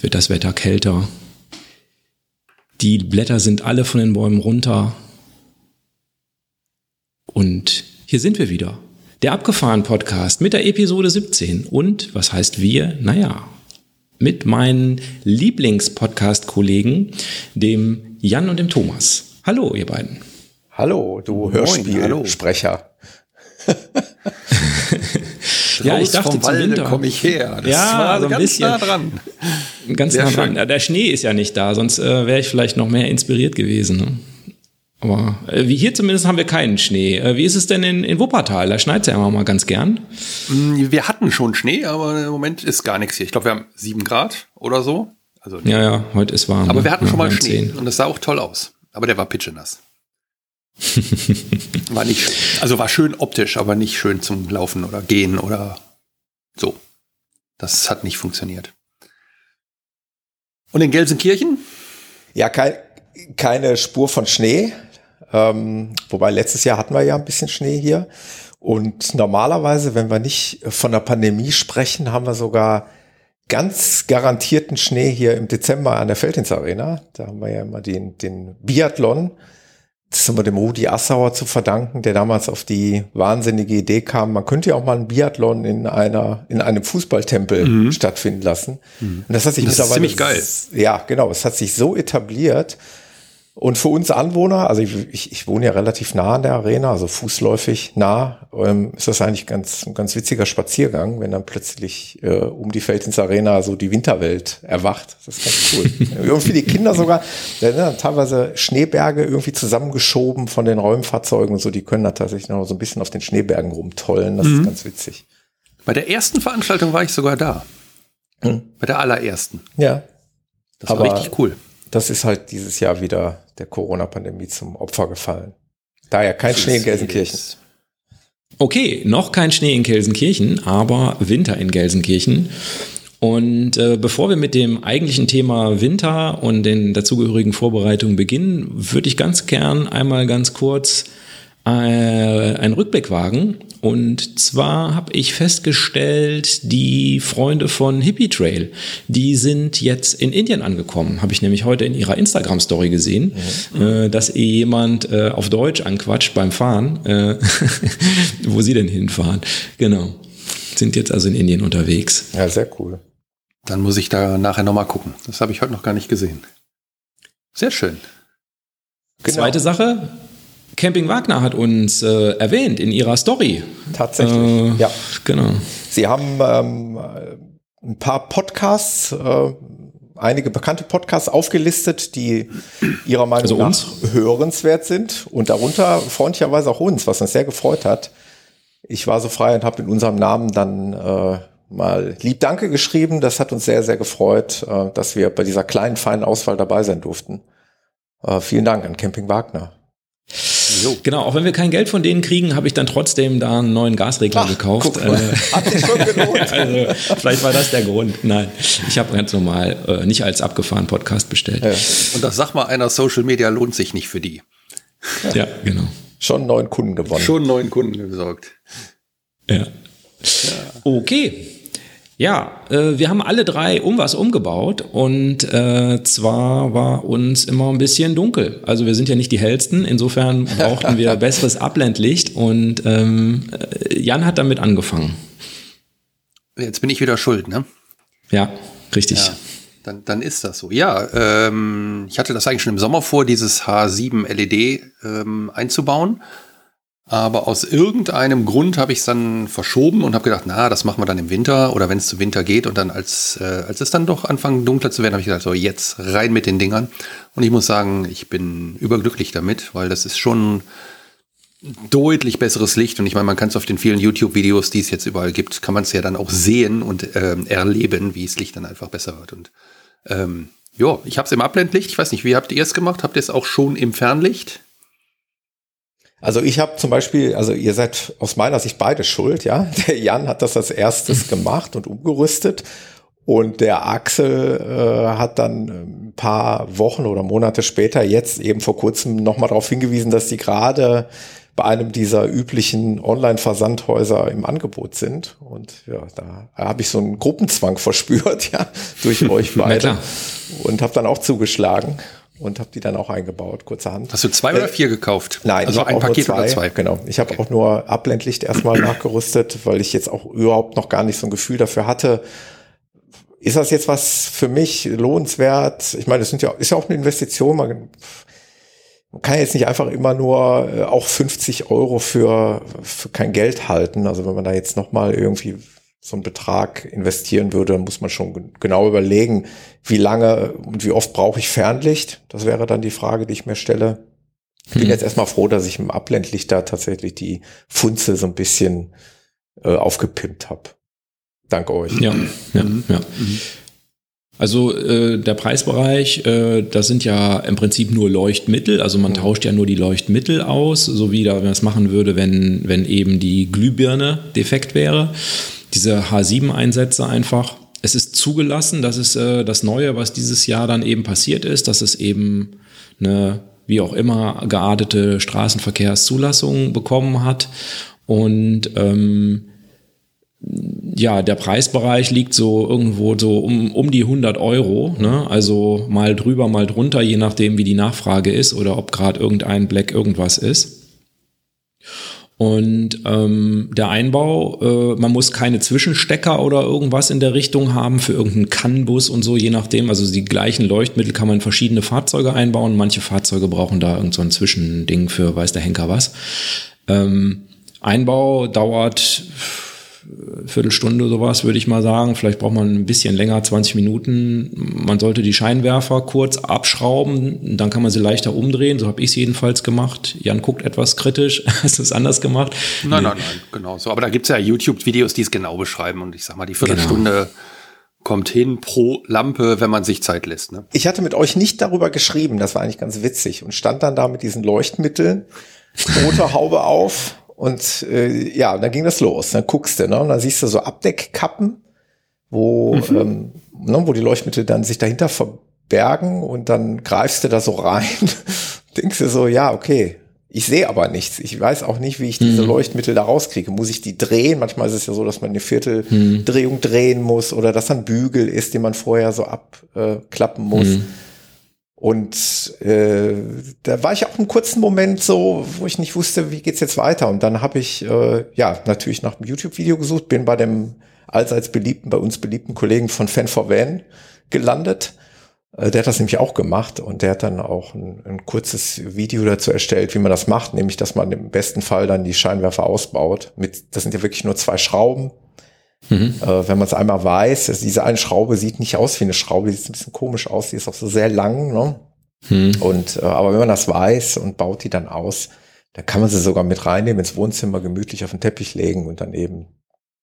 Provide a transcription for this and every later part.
wird das Wetter kälter. Die Blätter sind alle von den Bäumen runter. Und hier sind wir wieder. Der Abgefahren Podcast mit der Episode 17. Und was heißt wir? Naja, mit meinen Lieblingspodcast-Kollegen, dem Jan und dem Thomas. Hallo, ihr beiden. Hallo, du Hörspielsprecher. ja, ich dachte vom Walde komme ich her. Das ja, war so ein ganz bisschen nah dran. Ganz Sehr nah schön. dran. Der Schnee ist ja nicht da, sonst äh, wäre ich vielleicht noch mehr inspiriert gewesen. Ne? Aber äh, wie hier zumindest haben wir keinen Schnee. Äh, wie ist es denn in, in Wuppertal? Da schneit es ja immer mal ganz gern. Mm, wir hatten schon Schnee, aber im Moment ist gar nichts hier. Ich glaube, wir haben sieben Grad oder so. Also, ja, ja, heute ist warm. Aber wir hatten schon mal Schnee 10. und das sah auch toll aus. Aber der war pitschenass. war nicht, also war schön optisch, aber nicht schön zum Laufen oder Gehen oder so. Das hat nicht funktioniert. Und in Gelsenkirchen? Ja, kein, keine Spur von Schnee. Ähm, wobei letztes Jahr hatten wir ja ein bisschen Schnee hier. Und normalerweise, wenn wir nicht von der Pandemie sprechen, haben wir sogar ganz garantierten Schnee hier im Dezember an der Feldins Arena. Da haben wir ja immer den, den Biathlon das haben wir dem Rudi Assauer zu verdanken, der damals auf die wahnsinnige Idee kam, man könnte ja auch mal einen Biathlon in einer, in einem Fußballtempel mhm. stattfinden lassen. Mhm. Und das hat sich das mittlerweile. Ist ziemlich geil. Ja, genau. Es hat sich so etabliert, und für uns Anwohner, also ich, ich, ich wohne ja relativ nah an der Arena, also fußläufig nah, ähm, ist das eigentlich ganz, ein ganz witziger Spaziergang, wenn dann plötzlich äh, um die Feldins Arena so die Winterwelt erwacht. Das ist ganz cool. irgendwie die Kinder sogar, da sind dann teilweise Schneeberge irgendwie zusammengeschoben von den Räumfahrzeugen und so, die können da tatsächlich noch so ein bisschen auf den Schneebergen rumtollen. Das mhm. ist ganz witzig. Bei der ersten Veranstaltung war ich sogar da. Mhm. Bei der allerersten. Ja. Das war Aber richtig cool. Das ist halt dieses Jahr wieder der Corona-Pandemie zum Opfer gefallen. Daher kein Schnee in Gelsenkirchen. Okay, noch kein Schnee in Gelsenkirchen, aber Winter in Gelsenkirchen. Und äh, bevor wir mit dem eigentlichen Thema Winter und den dazugehörigen Vorbereitungen beginnen, würde ich ganz gern einmal ganz kurz äh, einen Rückblick wagen und zwar habe ich festgestellt, die Freunde von Hippie Trail, die sind jetzt in Indien angekommen. Habe ich nämlich heute in ihrer Instagram-Story gesehen, mhm. äh, dass eh jemand äh, auf Deutsch anquatscht beim Fahren, äh, wo sie denn hinfahren. Genau. Sind jetzt also in Indien unterwegs. Ja, sehr cool. Dann muss ich da nachher nochmal gucken. Das habe ich heute noch gar nicht gesehen. Sehr schön. Genau. Zweite Sache, Camping Wagner hat uns äh, erwähnt in ihrer Story. Tatsächlich, äh, ja. Genau. Sie haben ähm, ein paar Podcasts, äh, einige bekannte Podcasts aufgelistet, die ihrer Meinung also nach uns? hörenswert sind und darunter freundlicherweise auch uns, was uns sehr gefreut hat. Ich war so frei und habe in unserem Namen dann äh, mal lieb Danke geschrieben. Das hat uns sehr, sehr gefreut, äh, dass wir bei dieser kleinen, feinen Auswahl dabei sein durften. Äh, vielen Dank an Camping Wagner. Jo. Genau, auch wenn wir kein Geld von denen kriegen, habe ich dann trotzdem da einen neuen Gasregler Ach, gekauft. Äh, Hat sich schon gelohnt. also, vielleicht war das der Grund. Nein, ich habe ganz normal äh, nicht als abgefahren Podcast bestellt. Ja. Und das sag mal einer, Social Media lohnt sich nicht für die. Ja, ja genau. Schon neuen Kunden gewonnen. Schon neuen Kunden besorgt. Ja. ja. Okay. Ja, äh, wir haben alle drei um was umgebaut und äh, zwar war uns immer ein bisschen dunkel. Also wir sind ja nicht die hellsten, insofern brauchten wir besseres Abblendlicht und ähm, äh, Jan hat damit angefangen. Jetzt bin ich wieder schuld, ne? Ja, richtig. Ja, dann, dann ist das so. Ja, ähm, ich hatte das eigentlich schon im Sommer vor, dieses H7 LED ähm, einzubauen. Aber aus irgendeinem Grund habe ich es dann verschoben und habe gedacht, na, das machen wir dann im Winter oder wenn es zu Winter geht. Und dann, als, äh, als es dann doch anfangen dunkler zu werden, habe ich gedacht, so jetzt rein mit den Dingern. Und ich muss sagen, ich bin überglücklich damit, weil das ist schon deutlich besseres Licht. Und ich meine, man kann es auf den vielen YouTube-Videos, die es jetzt überall gibt, kann man es ja dann auch sehen und ähm, erleben, wie das Licht dann einfach besser wird. Und ähm, Ja, ich habe es im Abblendlicht. Ich weiß nicht, wie habt ihr es gemacht? Habt ihr es auch schon im Fernlicht? Also ich habe zum Beispiel, also ihr seid aus meiner Sicht beide schuld, ja. Der Jan hat das als erstes gemacht und umgerüstet und der Axel äh, hat dann ein paar Wochen oder Monate später jetzt eben vor kurzem nochmal darauf hingewiesen, dass die gerade bei einem dieser üblichen Online-Versandhäuser im Angebot sind. Und ja, da habe ich so einen Gruppenzwang verspürt, ja, durch euch beide. und habe dann auch zugeschlagen und habe die dann auch eingebaut, kurzerhand. Hast du zwei oder äh, vier gekauft? Nein, also ein Paket zwei, oder zwei. Genau. Ich habe okay. auch nur Abblendlicht erstmal nachgerüstet, weil ich jetzt auch überhaupt noch gar nicht so ein Gefühl dafür hatte. Ist das jetzt was für mich lohnenswert? Ich meine, das sind ja, ist ja auch eine Investition. Man, man kann jetzt nicht einfach immer nur äh, auch 50 Euro für, für kein Geld halten. Also wenn man da jetzt nochmal irgendwie so einen Betrag investieren würde, dann muss man schon genau überlegen, wie lange und wie oft brauche ich Fernlicht. Das wäre dann die Frage, die ich mir stelle. Ich bin hm. jetzt erstmal froh, dass ich im Abblendlicht da tatsächlich die Funze so ein bisschen äh, aufgepimpt habe. Dank euch. Ja, ja, mhm. ja. Mhm. Also äh, der Preisbereich, äh, das sind ja im Prinzip nur Leuchtmittel, also man tauscht ja nur die Leuchtmittel aus, so wie da, man es machen würde, wenn, wenn eben die Glühbirne defekt wäre. Diese H7-Einsätze einfach. Es ist zugelassen, das ist äh, das Neue, was dieses Jahr dann eben passiert ist, dass es eben eine, wie auch immer, geartete Straßenverkehrszulassung bekommen hat. Und ähm, ja, der Preisbereich liegt so irgendwo so um, um die 100 Euro, ne? also mal drüber, mal drunter, je nachdem, wie die Nachfrage ist oder ob gerade irgendein Black irgendwas ist. Und ähm, der Einbau, äh, man muss keine Zwischenstecker oder irgendwas in der Richtung haben für irgendeinen CAN-Bus und so, je nachdem. Also die gleichen Leuchtmittel kann man in verschiedene Fahrzeuge einbauen. Manche Fahrzeuge brauchen da irgend so ein Zwischending für weiß der Henker was. Ähm, Einbau dauert Viertelstunde sowas, würde ich mal sagen. Vielleicht braucht man ein bisschen länger, 20 Minuten. Man sollte die Scheinwerfer kurz abschrauben, dann kann man sie leichter umdrehen. So habe ich es jedenfalls gemacht. Jan guckt etwas kritisch. Hast du es anders gemacht? Nein, nee. nein, nein, genau so. Aber da gibt es ja YouTube-Videos, die es genau beschreiben. Und ich sag mal, die Viertelstunde genau. kommt hin pro Lampe, wenn man sich Zeit lässt. Ne? Ich hatte mit euch nicht darüber geschrieben, das war eigentlich ganz witzig. Und stand dann da mit diesen Leuchtmitteln, rote Haube auf und äh, ja, dann ging das los. Dann guckst du, ne? Und dann siehst du so Abdeckkappen, wo, mhm. ähm, ne, wo die Leuchtmittel dann sich dahinter verbergen und dann greifst du da so rein. Denkst du so, ja, okay. Ich sehe aber nichts. Ich weiß auch nicht, wie ich diese mhm. Leuchtmittel da rauskriege. Muss ich die drehen? Manchmal ist es ja so, dass man eine Vierteldrehung mhm. drehen muss oder dass ein Bügel ist, den man vorher so abklappen äh, muss. Mhm. Und äh, da war ich auch einen kurzen Moment so, wo ich nicht wusste, wie geht's jetzt weiter. Und dann habe ich äh, ja natürlich nach einem YouTube-Video gesucht, bin bei dem allseits beliebten, bei uns beliebten Kollegen von Fan for Van gelandet. Äh, der hat das nämlich auch gemacht und der hat dann auch ein, ein kurzes Video dazu erstellt, wie man das macht, nämlich dass man im besten Fall dann die Scheinwerfer ausbaut. Mit, das sind ja wirklich nur zwei Schrauben Mhm. Äh, wenn man es einmal weiß, dass diese eine Schraube sieht nicht aus wie eine Schraube, die sieht ein bisschen komisch aus, die ist auch so sehr lang. Ne? Mhm. Und äh, aber wenn man das weiß und baut die dann aus, dann kann man sie sogar mit reinnehmen ins Wohnzimmer, gemütlich auf den Teppich legen und dann eben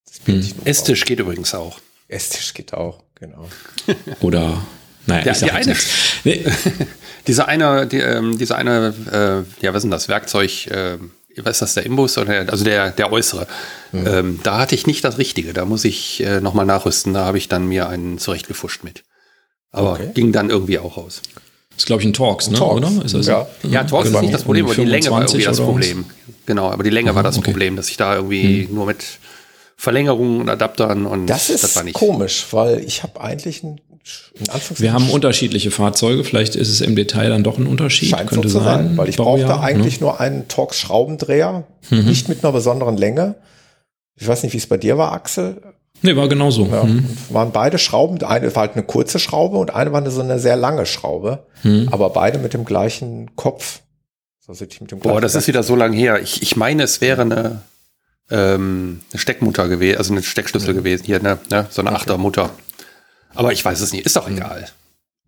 das mhm. Esstisch geht übrigens auch. Esstisch geht auch, genau. Oder naja, der, die eine, nee. dieser eine, die, ähm, dieser eine, äh, ja, was ist denn das, Werkzeug, äh, was ist das, der Imbus oder also der, der äußere. Mhm. Ähm, da hatte ich nicht das Richtige. Da muss ich äh, nochmal nachrüsten. Da habe ich dann mir einen zurechtgefuscht mit. Aber okay. ging dann irgendwie auch aus. Das ist, glaube ich, ein Torx, ne? Torx. oder? Ist das ja, ja Torx ist nicht das Problem, aber die Länge war irgendwie das Problem. Genau, aber die Länge mhm, war das okay. Problem, dass ich da irgendwie mhm. nur mit Verlängerungen und Adaptern und das ist das war nicht. komisch, weil ich habe eigentlich ein wir haben unterschiedliche Fahrzeuge, vielleicht ist es im Detail dann doch ein Unterschied. Scheint Könnte so zu sein, sein weil ich brauchte ne? eigentlich ne? nur einen Torx Schraubendreher, mhm. nicht mit einer besonderen Länge. Ich weiß nicht, wie es bei dir war, Axel. Nee, war genauso. Ja, mhm. Waren beide Schrauben, eine war halt eine kurze Schraube und eine war eine, so eine sehr lange Schraube, mhm. aber beide mit dem gleichen Kopf. Also mit dem Boah, das ist wieder so lange her. Ich, ich meine, es wäre eine, ähm, eine Steckmutter gewesen, also eine Steckschlüssel mhm. gewesen hier, ne, ne? so eine okay. Achtermutter. Aber ich weiß es nicht, ist doch egal.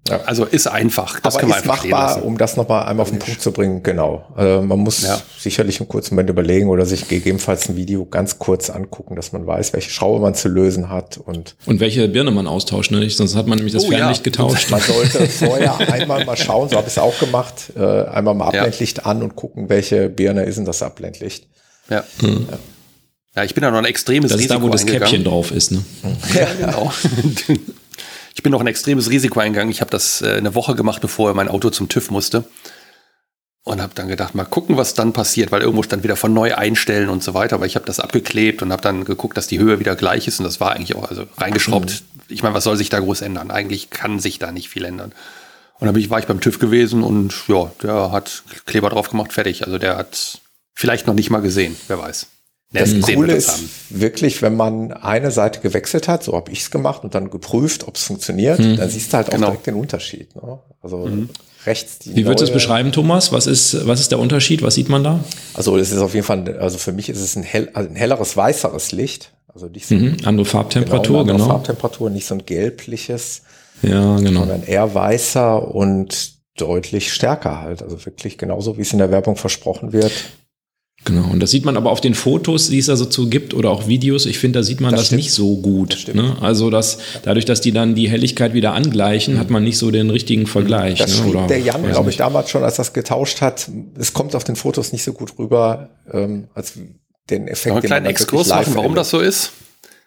Ja. Also ist einfach. Das Aber kann man ist machbar, um das nochmal einmal auf den Punkt zu bringen, genau. Also man muss ja. sicherlich einen kurzen Moment überlegen oder sich gegebenenfalls ein Video ganz kurz angucken, dass man weiß, welche Schraube man zu lösen hat und und welche Birne man austauscht, ne? Sonst hat man nämlich das oh, Fernlicht ja. getauscht. Man sollte vorher einmal mal schauen, so habe ich es auch gemacht, äh, einmal mal Abblendlicht ja. an und gucken, welche Birne ist denn das Abblendlicht. Ja. Hm. ja. Ja, ich bin da noch ein extremes das Risiko Das ist da, wo das Käppchen drauf ist, ne? Ja, genau. ich bin noch ein extremes Risiko eingegangen. Ich habe das äh, eine Woche gemacht, bevor mein Auto zum TÜV musste. Und habe dann gedacht, mal gucken, was dann passiert, weil irgendwo stand wieder von neu einstellen und so weiter. Aber ich habe das abgeklebt und habe dann geguckt, dass die Höhe wieder gleich ist. Und das war eigentlich auch also reingeschraubt. Mhm. Ich meine, was soll sich da groß ändern? Eigentlich kann sich da nicht viel ändern. Und dann war ich beim TÜV gewesen und ja, der hat Kleber drauf gemacht, fertig. Also der hat vielleicht noch nicht mal gesehen, wer weiß. Das Coole ist wirklich, wenn man eine Seite gewechselt hat, so habe ich es gemacht und dann geprüft, ob es funktioniert, mhm. dann siehst du halt auch genau. direkt den Unterschied. Ne? Also mhm. rechts die Wie würdest du es beschreiben, Thomas? Was ist, was ist der Unterschied? Was sieht man da? Also es ist auf jeden Fall, also für mich ist es ein, hell, also ein helleres, weißeres Licht. Also nicht so mhm. andere Farbtemperatur, genau. Andere genau. Farbtemperatur, nicht so ein gelbliches. Ja, genau. Sondern eher weißer und deutlich stärker halt. Also wirklich genauso, wie es in der Werbung versprochen wird. Genau, und das sieht man aber auf den Fotos, die es da so zu gibt oder auch Videos. Ich finde, da sieht man das, das nicht so gut. Das ne? Also dass dadurch, dass die dann die Helligkeit wieder angleichen, hat man nicht so den richtigen Vergleich. Das ne? oder, der Jan, glaube ich, damals schon, als das getauscht hat. Es kommt auf den Fotos nicht so gut rüber, ähm, als den Effekt. Noch einen kleinen Exkurs machen, warum das so ist.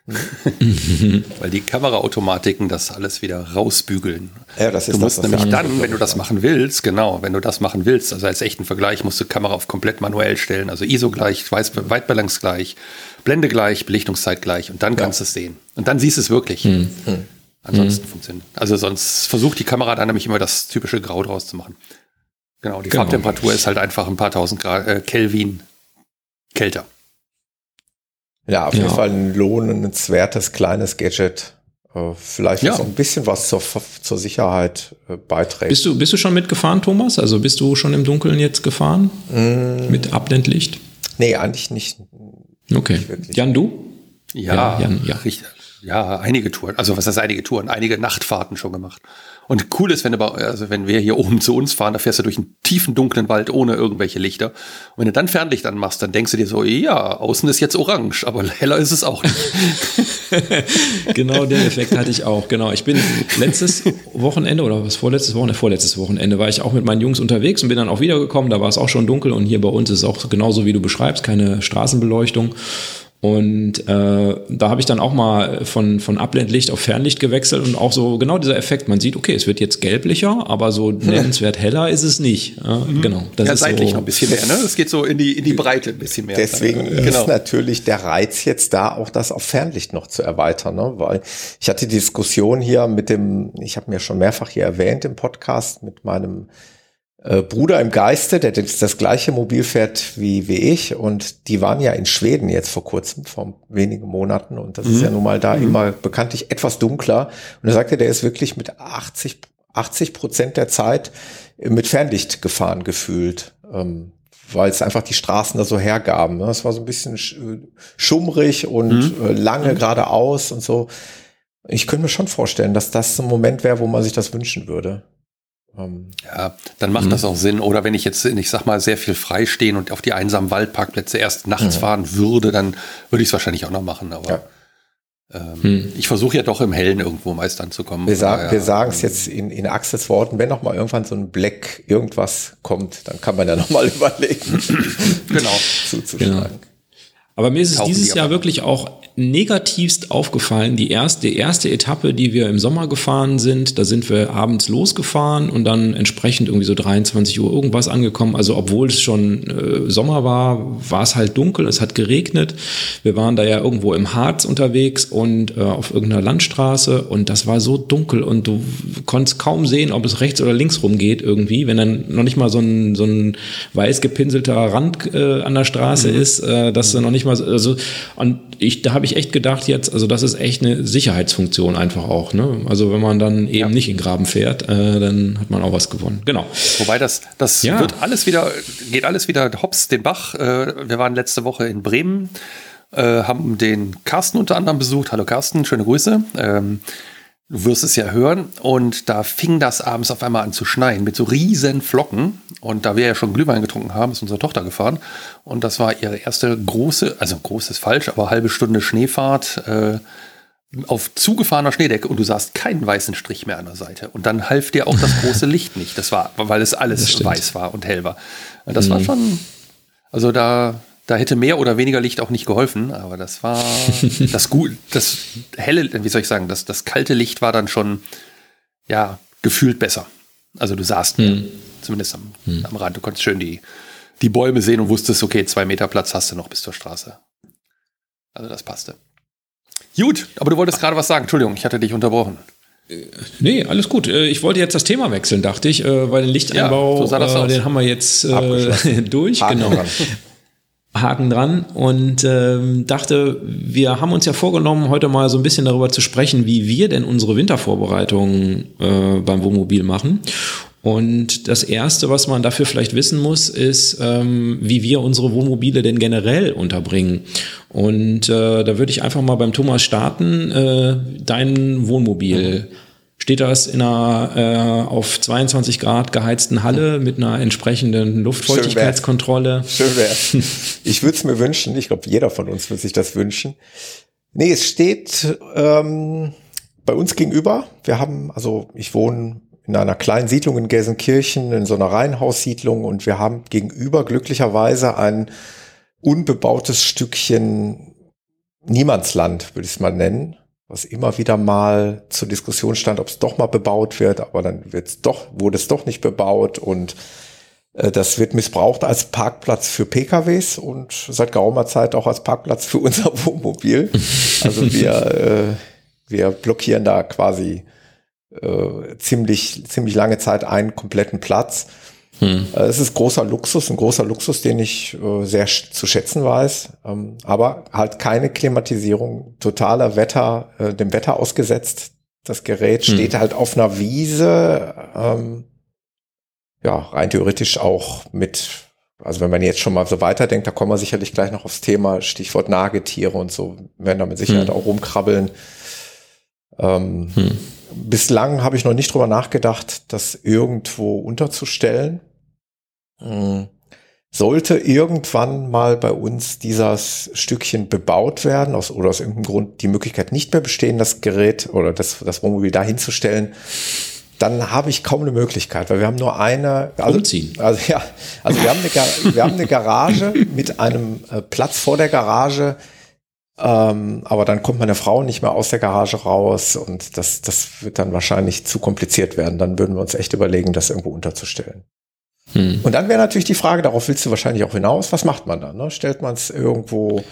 Weil die Kameraautomatiken das alles wieder rausbügeln. Ja, das ist du musst das, nämlich dann, wenn du das machen willst, genau, wenn du das machen willst, also als echten Vergleich, musst du Kamera auf komplett manuell stellen, also ISO gleich, Weitbalance gleich, Blende gleich, Belichtungszeit gleich und dann ja. kannst du es sehen. Und dann siehst du es wirklich. Hm. Hm. Ansonsten hm. funktioniert. Also sonst versucht die Kamera dann nämlich immer das typische Grau draus zu machen. Genau, die genau. Farbtemperatur ist halt einfach ein paar tausend Grad, äh, Kelvin kälter. Ja, auf ja. jeden Fall ein lohnenswertes kleines Gadget. Äh, vielleicht ja. auch ein bisschen was zur, zur Sicherheit äh, beiträgt. Bist du, bist du schon mitgefahren, Thomas? Also bist du schon im Dunkeln jetzt gefahren? Mm. Mit Abblendlicht? Nee, eigentlich nicht. Okay. Jan, du? Ja, ja, Jan, ja. ja, einige Touren. Also was heißt einige Touren? Einige Nachtfahrten schon gemacht. Und cool ist, wenn du, also wenn wir hier oben zu uns fahren, da fährst du durch einen tiefen, dunklen Wald ohne irgendwelche Lichter. Und wenn du dann Fernlicht anmachst, dann denkst du dir so, ja, außen ist jetzt orange, aber heller ist es auch nicht. genau den Effekt hatte ich auch. Genau. Ich bin letztes Wochenende oder was vorletztes Wochenende, vorletztes Wochenende war ich auch mit meinen Jungs unterwegs und bin dann auch wiedergekommen. Da war es auch schon dunkel und hier bei uns ist es auch genauso wie du beschreibst, keine Straßenbeleuchtung. Und äh, da habe ich dann auch mal von, von Abblendlicht auf Fernlicht gewechselt und auch so genau dieser Effekt. Man sieht, okay, es wird jetzt gelblicher, aber so nennenswert heller ist es nicht. Ja, mhm. Genau. Das ja, ist seitlich so, noch ein bisschen mehr. Ne? Es geht so in die, in die Breite ein bisschen mehr. Deswegen ist genau. natürlich der Reiz jetzt da, auch das auf Fernlicht noch zu erweitern. Ne? Weil ich hatte die Diskussion hier mit dem, ich habe mir schon mehrfach hier erwähnt im Podcast, mit meinem äh, Bruder im Geiste, der das gleiche Mobil fährt wie, wie ich und die waren ja in Schweden jetzt vor kurzem, vor wenigen Monaten und das mhm. ist ja nun mal da mhm. immer bekanntlich etwas dunkler und er sagte, der ist wirklich mit 80, 80 Prozent der Zeit mit Fernlicht gefahren gefühlt. Ähm, weil es einfach die Straßen da so hergaben. Es war so ein bisschen schummrig und mhm. Äh, lange mhm. geradeaus und so. Ich könnte mir schon vorstellen, dass das ein Moment wäre, wo man sich das wünschen würde. Ähm, ja, dann macht das mhm. auch Sinn. Oder wenn ich jetzt, ich sag mal, sehr viel freistehen und auf die einsamen Waldparkplätze erst nachts mhm. fahren würde, dann würde ich es wahrscheinlich auch noch machen. Aber ja. ähm, hm. ich versuche ja doch im Hellen irgendwo meist anzukommen. Wir, sagen, wir sagen es jetzt in, in Axels Worten, wenn noch mal irgendwann so ein Black irgendwas kommt, dann kann man ja noch mal überlegen, genau. zuzuschlagen. Genau. Aber mir ist es dieses Jahr wirklich auch negativst aufgefallen. Die erste, die erste Etappe, die wir im Sommer gefahren sind, da sind wir abends losgefahren und dann entsprechend irgendwie so 23 Uhr irgendwas angekommen. Also obwohl es schon äh, Sommer war, war es halt dunkel, es hat geregnet. Wir waren da ja irgendwo im Harz unterwegs und äh, auf irgendeiner Landstraße und das war so dunkel und du konntest kaum sehen, ob es rechts oder links rumgeht irgendwie, wenn dann noch nicht mal so ein, so ein weiß gepinselter Rand äh, an der Straße mhm. ist, äh, dass du noch nicht mal, also und ich, da habe ich echt gedacht jetzt, also das ist echt eine Sicherheitsfunktion einfach auch. Ne? Also wenn man dann eben ja. nicht in den Graben fährt, äh, dann hat man auch was gewonnen. Genau. Wobei das, das ja. wird alles wieder, geht alles wieder hops den Bach. Äh, wir waren letzte Woche in Bremen, äh, haben den Carsten unter anderem besucht. Hallo Carsten, schöne Grüße. Ähm, Du wirst es ja hören. Und da fing das abends auf einmal an zu schneien mit so riesen Flocken. Und da wir ja schon Glühwein getrunken haben, ist unsere Tochter gefahren. Und das war ihre erste große, also groß ist falsch, aber halbe Stunde Schneefahrt äh, auf zugefahrener Schneedecke und du sahst keinen weißen Strich mehr an der Seite. Und dann half dir auch das große Licht nicht. Das war, weil es alles weiß war und hell war. Das mhm. war schon, also da, da hätte mehr oder weniger Licht auch nicht geholfen, aber das war das gut, das helle, wie soll ich sagen, das, das kalte Licht war dann schon, ja, gefühlt besser. Also du mehr, hm. zumindest am, hm. am Rand. Du konntest schön die, die Bäume sehen und wusstest, okay, zwei Meter Platz hast du noch bis zur Straße. Also das passte. Gut, aber du wolltest gerade was sagen. Entschuldigung, ich hatte dich unterbrochen. Nee, alles gut. Äh, ich wollte jetzt das Thema wechseln, dachte ich, äh, weil den Lichteinbau, ja, so äh, den haben wir jetzt äh, durch. Haken genau. Haken dran und ähm, dachte, wir haben uns ja vorgenommen, heute mal so ein bisschen darüber zu sprechen, wie wir denn unsere Wintervorbereitungen äh, beim Wohnmobil machen. Und das Erste, was man dafür vielleicht wissen muss, ist, ähm, wie wir unsere Wohnmobile denn generell unterbringen. Und äh, da würde ich einfach mal beim Thomas starten. Äh, dein Wohnmobil, steht das in einer äh, auf 22 Grad geheizten Halle mit einer entsprechenden Luftfeuchtigkeitskontrolle? Schön wäre. Schön wär. Ich würde es mir wünschen. Ich glaube, jeder von uns würde sich das wünschen. Nee, es steht ähm, bei uns gegenüber. Wir haben, also ich wohne in einer kleinen Siedlung in Gelsenkirchen, in so einer Reihenhaussiedlung und wir haben gegenüber glücklicherweise ein unbebautes Stückchen Niemandsland, würde ich es mal nennen, was immer wieder mal zur Diskussion stand, ob es doch mal bebaut wird, aber dann wird's doch, wurde es doch nicht bebaut und äh, das wird missbraucht als Parkplatz für PKWs und seit geraumer Zeit auch als Parkplatz für unser Wohnmobil. Also wir, äh, wir blockieren da quasi äh, ziemlich, ziemlich lange Zeit einen kompletten Platz. Hm. Äh, es ist großer Luxus, ein großer Luxus, den ich äh, sehr zu schätzen weiß, ähm, aber halt keine Klimatisierung, totaler Wetter, äh, dem Wetter ausgesetzt. Das Gerät hm. steht halt auf einer Wiese, ähm, ja, rein theoretisch auch mit, also wenn man jetzt schon mal so weiterdenkt, da kommen wir sicherlich gleich noch aufs Thema, Stichwort Nagetiere und so, werden da mit Sicherheit hm. auch rumkrabbeln. Ähm, hm. Bislang habe ich noch nicht drüber nachgedacht, das irgendwo unterzustellen. Hm. Sollte irgendwann mal bei uns dieses Stückchen bebaut werden, aus, oder aus irgendeinem Grund die Möglichkeit nicht mehr bestehen, das Gerät oder das, das Wohnmobil dahin zu stellen, dann habe ich kaum eine Möglichkeit, weil wir haben nur eine. Also, Umziehen. Also ja, also wir haben eine, wir haben eine Garage mit einem äh, Platz vor der Garage, ähm, aber dann kommt meine Frau nicht mehr aus der Garage raus und das, das wird dann wahrscheinlich zu kompliziert werden. Dann würden wir uns echt überlegen, das irgendwo unterzustellen. Hm. Und dann wäre natürlich die Frage, darauf willst du wahrscheinlich auch hinaus, was macht man dann? Ne? Stellt man es irgendwo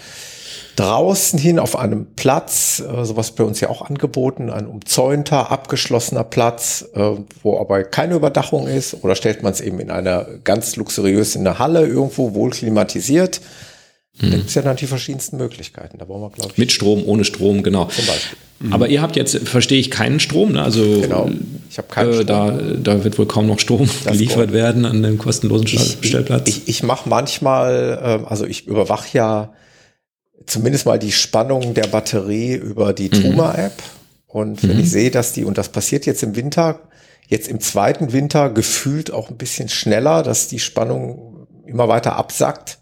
draußen hin auf einem Platz, äh, sowas bei uns ja auch angeboten, ein umzäunter, abgeschlossener Platz, äh, wo aber keine Überdachung ist, oder stellt man es eben in einer ganz luxuriös in der Halle irgendwo wohl klimatisiert, Mhm. Da gibt es ja dann die verschiedensten Möglichkeiten. Da brauchen wir, glaube ich. Mit Strom, ohne Strom, genau. Zum Beispiel. Mhm. Aber ihr habt jetzt, verstehe ich, keinen Strom, ne? Also genau. ich habe keinen äh, Strom. Da, da wird wohl kaum noch Strom das geliefert werden an dem kostenlosen ich, Stellplatz. Ich, ich, mache manchmal, äh, also ich überwache ja zumindest mal die Spannung der Batterie über die mhm. Truma-App. Und wenn mhm. ich sehe, dass die, und das passiert jetzt im Winter, jetzt im zweiten Winter gefühlt auch ein bisschen schneller, dass die Spannung immer weiter absackt,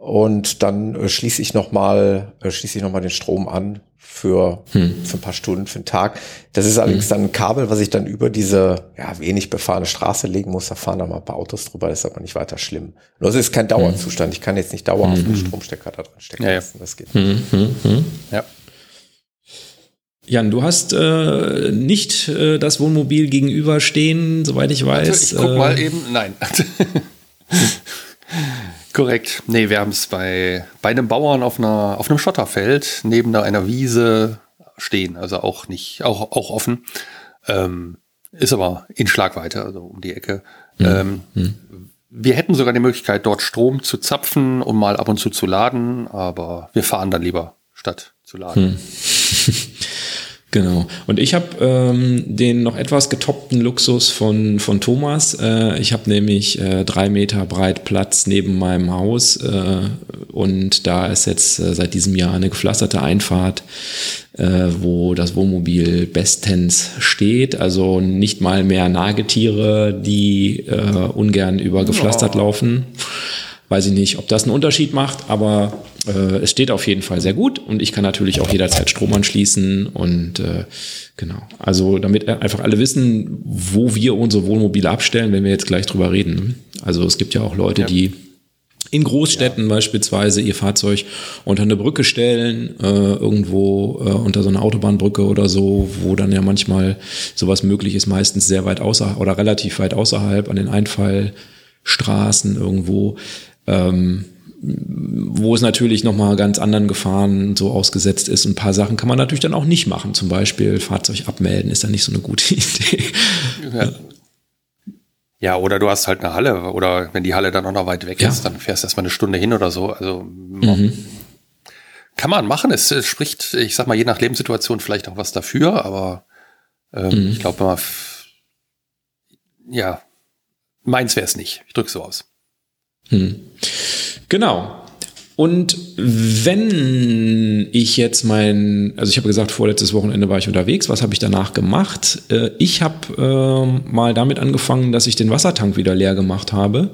und dann äh, schließe ich nochmal, äh, schließe ich nochmal den Strom an für, hm. für ein paar Stunden, für einen Tag. Das ist allerdings hm. dann ein Kabel, was ich dann über diese, ja, wenig befahrene Straße legen muss. Da fahren da mal ein paar Autos drüber, das ist aber nicht weiter schlimm. Nur es ist kein hm. Dauerzustand. Ich kann jetzt nicht dauerhaft hm. einen Stromstecker da drin stecken ja, lassen. Das geht hm, hm, hm. Ja. Jan, du hast äh, nicht äh, das Wohnmobil gegenüberstehen, soweit ich weiß. Also ich guck äh, mal eben, nein. Korrekt. Nee, wir haben es bei, bei einem Bauern auf, einer, auf einem Schotterfeld neben einer Wiese stehen. Also auch nicht, auch, auch offen. Ähm, ist aber in Schlagweite, also um die Ecke. Mhm. Ähm, mhm. Wir hätten sogar die Möglichkeit, dort Strom zu zapfen und mal ab und zu zu laden, aber wir fahren dann lieber statt zu laden. Mhm. Genau. Und ich habe ähm, den noch etwas getoppten Luxus von, von Thomas. Äh, ich habe nämlich äh, drei Meter breit Platz neben meinem Haus äh, und da ist jetzt äh, seit diesem Jahr eine gepflasterte Einfahrt, äh, wo das Wohnmobil bestens steht. Also nicht mal mehr Nagetiere, die äh, ungern über gepflastert oh. laufen. Weiß ich nicht, ob das einen Unterschied macht, aber äh, es steht auf jeden Fall sehr gut und ich kann natürlich auch jederzeit Strom anschließen und äh, genau. Also damit einfach alle wissen, wo wir unsere Wohnmobile abstellen, wenn wir jetzt gleich drüber reden. Also es gibt ja auch Leute, ja. die in Großstädten ja. beispielsweise ihr Fahrzeug unter eine Brücke stellen, äh, irgendwo äh, unter so eine Autobahnbrücke oder so, wo dann ja manchmal sowas möglich ist, meistens sehr weit außerhalb oder relativ weit außerhalb an den Einfallstraßen irgendwo ähm, wo es natürlich nochmal ganz anderen Gefahren so ausgesetzt ist. Ein paar Sachen kann man natürlich dann auch nicht machen. Zum Beispiel Fahrzeug abmelden ist dann nicht so eine gute Idee. Ja. ja. oder du hast halt eine Halle oder wenn die Halle dann auch noch weit weg ja. ist, dann fährst du erstmal eine Stunde hin oder so. Also mhm. kann man machen. Es, es, spricht, ich sag mal, je nach Lebenssituation vielleicht auch was dafür, aber ähm, mhm. ich glaube, ja, meins wäre es nicht. Ich drücke so aus. Hm. Genau. Und wenn ich jetzt mein, also ich habe gesagt, vorletztes Wochenende war ich unterwegs, was habe ich danach gemacht? Äh, ich habe äh, mal damit angefangen, dass ich den Wassertank wieder leer gemacht habe.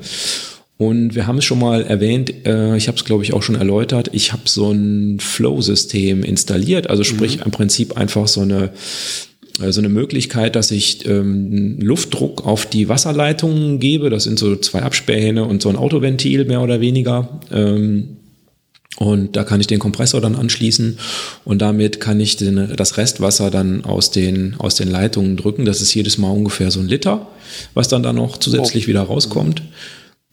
Und wir haben es schon mal erwähnt, äh, ich habe es glaube ich auch schon erläutert, ich habe so ein Flow-System installiert, also sprich mhm. im Prinzip einfach so eine so eine Möglichkeit, dass ich ähm, Luftdruck auf die Wasserleitungen gebe. Das sind so zwei Absperrhähne und so ein Autoventil mehr oder weniger. Ähm, und da kann ich den Kompressor dann anschließen und damit kann ich den, das Restwasser dann aus den, aus den Leitungen drücken. Das ist jedes Mal ungefähr so ein Liter, was dann da noch zusätzlich wieder rauskommt.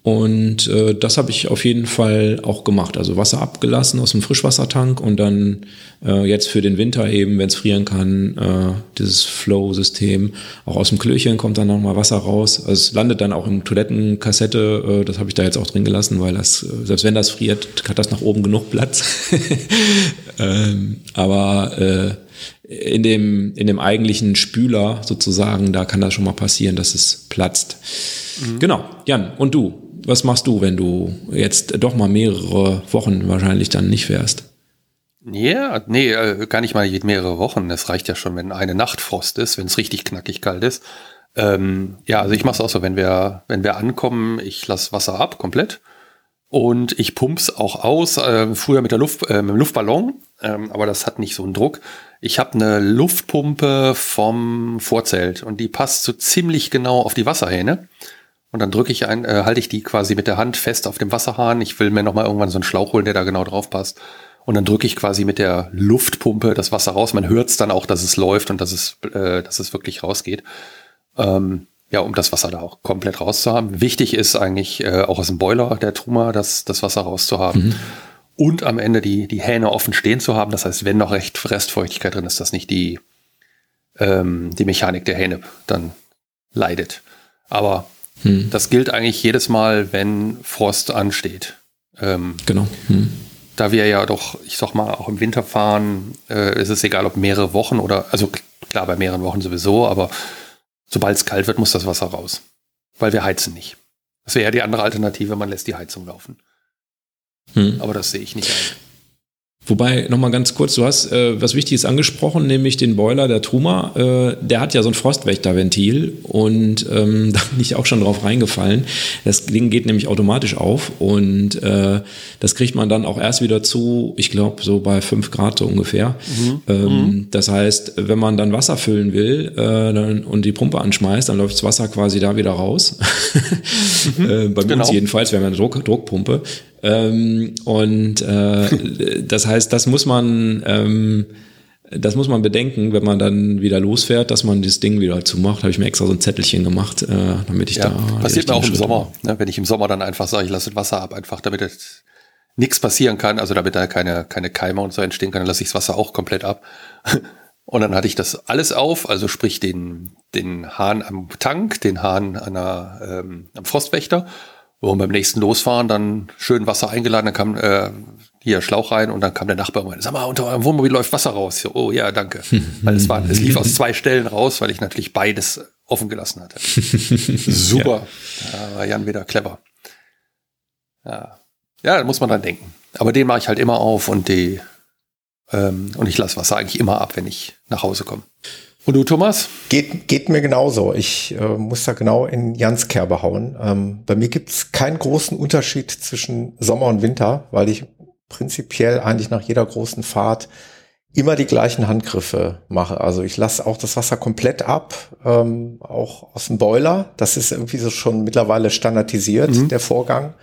Und äh, das habe ich auf jeden Fall auch gemacht. Also Wasser abgelassen aus dem Frischwassertank und dann äh, jetzt für den Winter eben, wenn es frieren kann, äh, dieses Flow-System. Auch aus dem Klöchen kommt dann nochmal Wasser raus. Also es landet dann auch in Toilettenkassette. Äh, das habe ich da jetzt auch drin gelassen, weil das, äh, selbst wenn das friert, hat das nach oben genug Platz. ähm, aber äh, in dem, in dem eigentlichen Spüler sozusagen, da kann das schon mal passieren, dass es platzt. Mhm. Genau. Jan, und du? Was machst du, wenn du jetzt doch mal mehrere Wochen wahrscheinlich dann nicht fährst? Ja, nee, äh, gar nicht mal mehrere Wochen. Es reicht ja schon, wenn eine Nacht Frost ist, wenn es richtig knackig kalt ist. Ähm, ja, also ich mache es auch so, wenn wir, wenn wir ankommen, ich lasse Wasser ab komplett und ich pump's auch aus. Äh, früher mit der Luft, äh, mit dem Luftballon, ähm, aber das hat nicht so einen Druck. Ich habe eine Luftpumpe vom Vorzelt und die passt so ziemlich genau auf die Wasserhähne. Und dann drücke ich ein, äh, halte ich die quasi mit der Hand fest auf dem Wasserhahn. Ich will mir nochmal irgendwann so einen Schlauch holen, der da genau drauf passt. Und dann drücke ich quasi mit der Luftpumpe das Wasser raus. Man hört es dann auch, dass es läuft und dass es, äh, dass es wirklich rausgeht. Ähm, ja, um das Wasser da auch komplett rauszuhaben. Wichtig ist eigentlich äh, auch aus dem Boiler der Truma, das, das Wasser rauszuhaben. Mhm. Und am Ende die, die Hähne offen stehen zu haben. Das heißt, wenn noch recht Restfeuchtigkeit drin ist, dass nicht die, ähm, die Mechanik der Hähne dann leidet. Aber hm. Das gilt eigentlich jedes Mal, wenn Frost ansteht. Ähm, genau. Hm. Da wir ja doch, ich sag mal, auch im Winter fahren, äh, ist es egal, ob mehrere Wochen oder, also klar, bei mehreren Wochen sowieso, aber sobald es kalt wird, muss das Wasser raus. Weil wir heizen nicht. Das wäre ja die andere Alternative, man lässt die Heizung laufen. Hm. Aber das sehe ich nicht ein. Wobei, nochmal ganz kurz, du hast äh, was Wichtiges angesprochen, nämlich den Boiler der Truma. Äh, der hat ja so ein Frostwächterventil und ähm, da bin ich auch schon drauf reingefallen. Das Ding geht nämlich automatisch auf und äh, das kriegt man dann auch erst wieder zu, ich glaube, so bei fünf Grad so ungefähr. Mhm. Ähm, mhm. Das heißt, wenn man dann Wasser füllen will äh, dann, und die Pumpe anschmeißt, dann läuft das Wasser quasi da wieder raus. mhm. äh, bei genau. uns jedenfalls, wir haben eine Druck, Druckpumpe. Ähm, und äh, das heißt, das muss man, ähm, das muss man bedenken, wenn man dann wieder losfährt, dass man das Ding wieder zumacht. Habe ich mir extra so ein Zettelchen gemacht, äh, damit ich ja, da. Passiert mir auch im Sommer, ne, wenn ich im Sommer dann einfach sage, ich lasse das Wasser ab, einfach damit nichts passieren kann, also damit da keine, keine Keime und so entstehen kann, dann lasse ich das Wasser auch komplett ab. Und dann hatte ich das alles auf, also sprich den, den Hahn am Tank, den Hahn an der, ähm, am Frostwächter Und beim nächsten Losfahren dann schön Wasser eingeladen, dann kam äh, hier Schlauch rein und dann kam der Nachbar und meinte, sag mal, unter eurem Wohnmobil läuft Wasser raus. So, oh ja, danke. weil es war, es lief aus zwei Stellen raus, weil ich natürlich beides offen gelassen hatte. Super. Ja. Da war Jan wieder clever. Ja. Ja, da muss man dann denken. Aber den mache ich halt immer auf und die ähm, und ich lasse Wasser eigentlich immer ab, wenn ich nach Hause komme. Und du, Thomas? Geht, geht mir genauso. Ich äh, muss da genau in Jans Kerbe hauen. Ähm, bei mir gibt es keinen großen Unterschied zwischen Sommer und Winter, weil ich prinzipiell eigentlich nach jeder großen Fahrt immer die gleichen Handgriffe mache. Also ich lasse auch das Wasser komplett ab, ähm, auch aus dem Boiler. Das ist irgendwie so schon mittlerweile standardisiert, mhm. der Vorgang.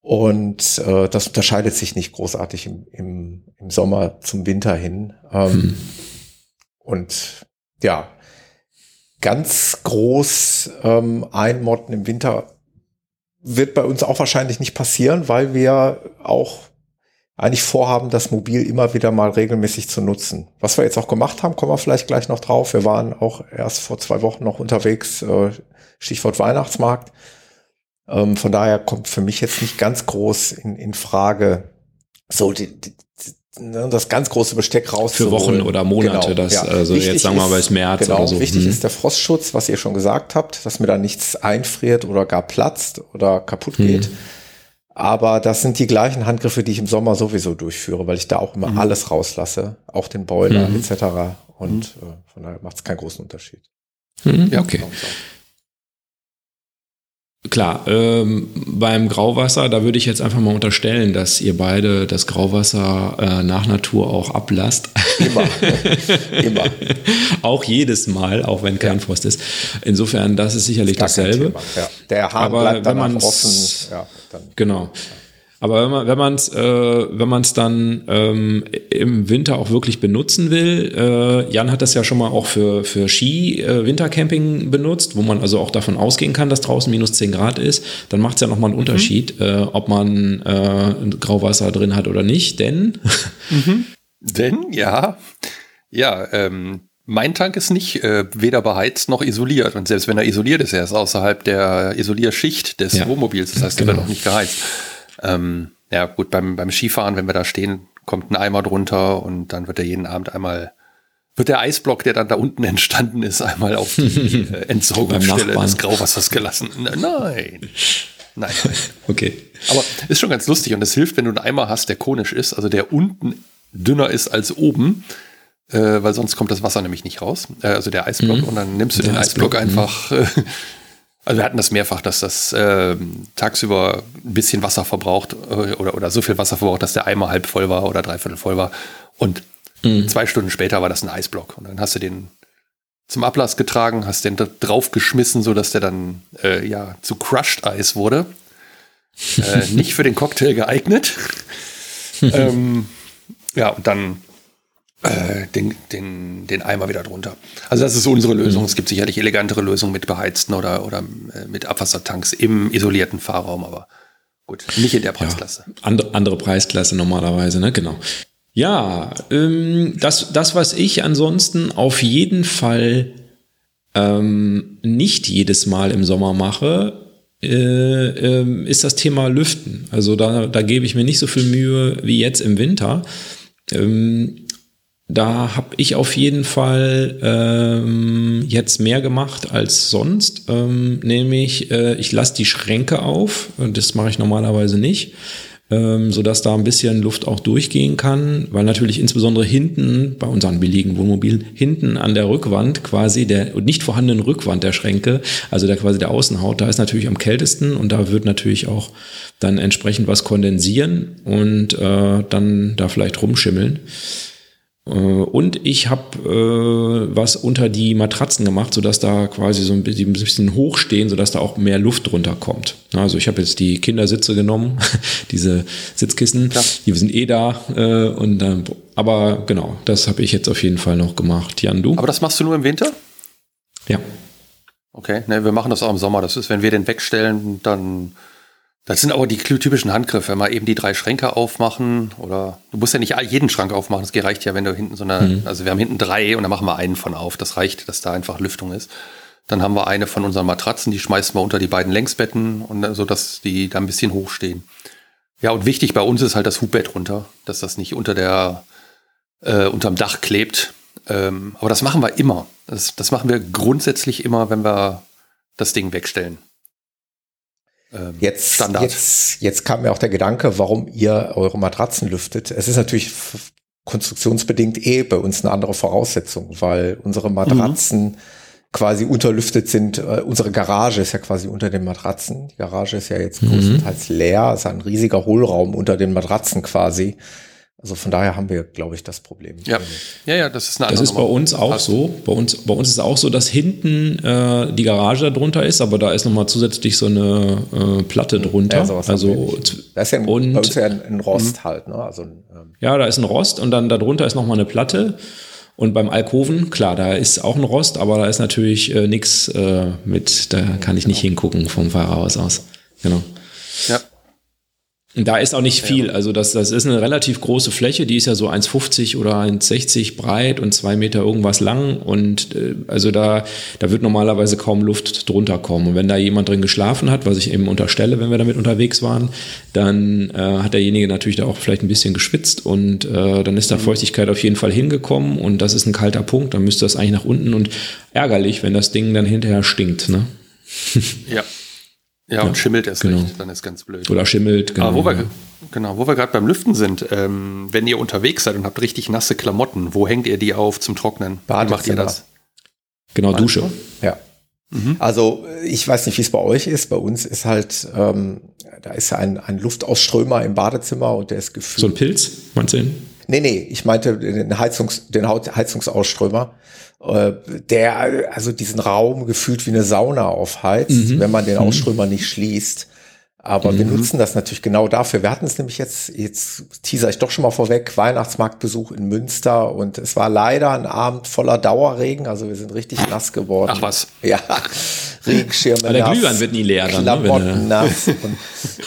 Und äh, das unterscheidet sich nicht großartig im, im, im Sommer zum Winter hin. Ähm, hm. Und ja, ganz groß ähm, einmotten im Winter wird bei uns auch wahrscheinlich nicht passieren, weil wir auch eigentlich vorhaben, das Mobil immer wieder mal regelmäßig zu nutzen. Was wir jetzt auch gemacht haben, kommen wir vielleicht gleich noch drauf. Wir waren auch erst vor zwei Wochen noch unterwegs, äh, Stichwort Weihnachtsmarkt. Ähm, von daher kommt für mich jetzt nicht ganz groß in, in Frage, so die, die, das ganz große Besteck raus. Für Wochen oder Monate, genau, das, ja. also wichtig jetzt sagen wir mal bis März genau, oder so. Wichtig hm. ist der Frostschutz, was ihr schon gesagt habt, dass mir da nichts einfriert oder gar platzt oder kaputt hm. geht. Aber das sind die gleichen Handgriffe, die ich im Sommer sowieso durchführe, weil ich da auch immer mhm. alles rauslasse, auch den Boiler mhm. etc. Und mhm. äh, von daher macht es keinen großen Unterschied. Mhm. Ja, okay. Klar, ähm, beim Grauwasser, da würde ich jetzt einfach mal unterstellen, dass ihr beide das Grauwasser äh, nach Natur auch ablasst. Immer. Immer. auch jedes Mal, auch wenn kein ja. Frost ist. Insofern, das ist sicherlich das dasselbe. Ja. Der Hahn Aber bleibt wenn offen. Ja, dann. Genau. Aber wenn man wenn man es äh, wenn man es dann ähm, im Winter auch wirklich benutzen will, äh, Jan hat das ja schon mal auch für für Ski äh, Wintercamping benutzt, wo man also auch davon ausgehen kann, dass draußen minus 10 Grad ist, dann macht es ja noch mal einen mhm. Unterschied, äh, ob man äh, Grauwasser drin hat oder nicht, denn mhm. denn ja ja ähm, mein Tank ist nicht äh, weder beheizt noch isoliert. Und selbst wenn er isoliert ist, er ist außerhalb der Isolierschicht des ja. Wohnmobils. Das heißt, genau. er wird noch nicht geheizt. Ähm, ja, gut, beim, beim Skifahren, wenn wir da stehen, kommt ein Eimer drunter und dann wird er jeden Abend einmal, wird der Eisblock, der dann da unten entstanden ist, einmal auf die äh, Entsorgungsstelle des Grauwassers gelassen. Nein. Nein, nein. Okay. Aber ist schon ganz lustig und es hilft, wenn du einen Eimer hast, der konisch ist, also der unten dünner ist als oben, äh, weil sonst kommt das Wasser nämlich nicht raus. Äh, also der Eisblock mhm. und dann nimmst du der den Eisblock, Eisblock einfach äh, also wir hatten das mehrfach, dass das äh, tagsüber ein bisschen Wasser verbraucht äh, oder, oder so viel Wasser verbraucht, dass der Eimer halb voll war oder dreiviertel voll war. Und mhm. zwei Stunden später war das ein Eisblock. Und dann hast du den zum Ablass getragen, hast den da draufgeschmissen, sodass der dann äh, ja zu Crushed Eis wurde. äh, nicht für den Cocktail geeignet. ähm, ja, und dann äh, den, den, den Eimer wieder drunter. Also das ist unsere Lösung. Mhm. Es gibt sicherlich elegantere Lösungen mit beheizten oder, oder äh, mit Abwassertanks im isolierten Fahrraum, aber gut, nicht in der Preisklasse. Ja, andere, andere Preisklasse normalerweise, ne? Genau. Ja, ähm, das, das, was ich ansonsten auf jeden Fall ähm, nicht jedes Mal im Sommer mache, äh, äh, ist das Thema Lüften. Also da, da gebe ich mir nicht so viel Mühe wie jetzt im Winter. Ähm, da habe ich auf jeden Fall ähm, jetzt mehr gemacht als sonst, ähm, nämlich äh, ich lasse die Schränke auf, das mache ich normalerweise nicht, ähm, sodass da ein bisschen Luft auch durchgehen kann, weil natürlich insbesondere hinten bei unseren billigen Wohnmobilen, hinten an der Rückwand quasi der nicht vorhandenen Rückwand der Schränke, also der quasi der Außenhaut, da ist natürlich am kältesten und da wird natürlich auch dann entsprechend was kondensieren und äh, dann da vielleicht rumschimmeln. Äh, und ich habe äh, was unter die Matratzen gemacht, sodass da quasi so ein bisschen hochstehen, sodass da auch mehr Luft drunter kommt. Also ich habe jetzt die Kindersitze genommen, diese Sitzkissen, ja. die sind eh da. Äh, und dann, aber genau, das habe ich jetzt auf jeden Fall noch gemacht. Jan, du? Aber das machst du nur im Winter? Ja. Okay, ne, wir machen das auch im Sommer. Das ist, wenn wir den wegstellen, dann das sind aber die typischen Handgriffe. Mal eben die drei Schränke aufmachen oder du musst ja nicht jeden Schrank aufmachen. Das reicht ja, wenn du hinten so eine, mhm. also wir haben hinten drei und dann machen wir einen von auf. Das reicht, dass da einfach Lüftung ist. Dann haben wir eine von unseren Matratzen, die schmeißen wir unter die beiden Längsbetten und so, dass die da ein bisschen hochstehen. Ja, und wichtig bei uns ist halt das Hubbett runter, dass das nicht unter der, äh, unterm Dach klebt. Ähm, aber das machen wir immer. Das, das machen wir grundsätzlich immer, wenn wir das Ding wegstellen. Ähm, jetzt, Standard. Jetzt, jetzt kam mir auch der Gedanke, warum ihr eure Matratzen lüftet. Es ist natürlich konstruktionsbedingt eh bei uns eine andere Voraussetzung, weil unsere Matratzen mhm. quasi unterlüftet sind. Äh, unsere Garage ist ja quasi unter den Matratzen. Die Garage ist ja jetzt mhm. größtenteils leer, ist ein riesiger Hohlraum unter den Matratzen quasi. Also von daher haben wir, glaube ich, das Problem. Ja, ja, ja das ist eine Das ist bei uns auch so. Bei uns, bei uns ist es auch so, dass hinten äh, die Garage darunter ist, aber da ist nochmal zusätzlich so eine äh, Platte drunter. Ja, also da ist ja ein, und, bei uns ja ein, ein Rost mh. halt. Ne? Also, ähm, ja, da ist ein Rost und dann darunter ist nochmal eine Platte. Und beim Alkoven, klar, da ist auch ein Rost, aber da ist natürlich äh, nichts äh, mit, da kann ich nicht genau. hingucken vom Fahrerhaus aus. Genau. Ja. Da ist auch nicht viel. Also das, das ist eine relativ große Fläche, die ist ja so 1,50 oder 1,60 breit und zwei Meter irgendwas lang. Und äh, also da, da wird normalerweise kaum Luft drunter kommen. Und wenn da jemand drin geschlafen hat, was ich eben unterstelle, wenn wir damit unterwegs waren, dann äh, hat derjenige natürlich da auch vielleicht ein bisschen geschwitzt und äh, dann ist da mhm. Feuchtigkeit auf jeden Fall hingekommen und das ist ein kalter Punkt, dann müsste das eigentlich nach unten und ärgerlich, wenn das Ding dann hinterher stinkt. Ne? Ja. Ja, und schimmelt erst genau. recht, dann ist ganz blöd. Oder schimmelt, genau. Aber wo wir, genau, wo wir gerade beim Lüften sind, ähm, wenn ihr unterwegs seid und habt richtig nasse Klamotten, wo hängt ihr die auf zum Trocknen? Wie macht ihr das? Genau, Dusche. Ja. Mhm. Also ich weiß nicht, wie es bei euch ist. Bei uns ist halt, ähm, da ist ein, ein Luftausströmer im Badezimmer und der ist gefühlt. So ein Pilz, meinst du? Nee, nee, ich meinte den, Heizungs, den Heizungsausströmer. Äh, der also diesen Raum gefühlt wie eine Sauna aufheizt, mhm. wenn man den mhm. Ausströmer nicht schließt. Aber mhm. wir nutzen das natürlich genau dafür. Wir hatten es nämlich jetzt, jetzt teaser ich doch schon mal vorweg, Weihnachtsmarktbesuch in Münster und es war leider ein Abend voller Dauerregen, also wir sind richtig nass geworden. Ach was. Ja, Regenschirme Aber der nass, Glühwein wird nie leer dann, ne, Klamotten ne? nass. Und,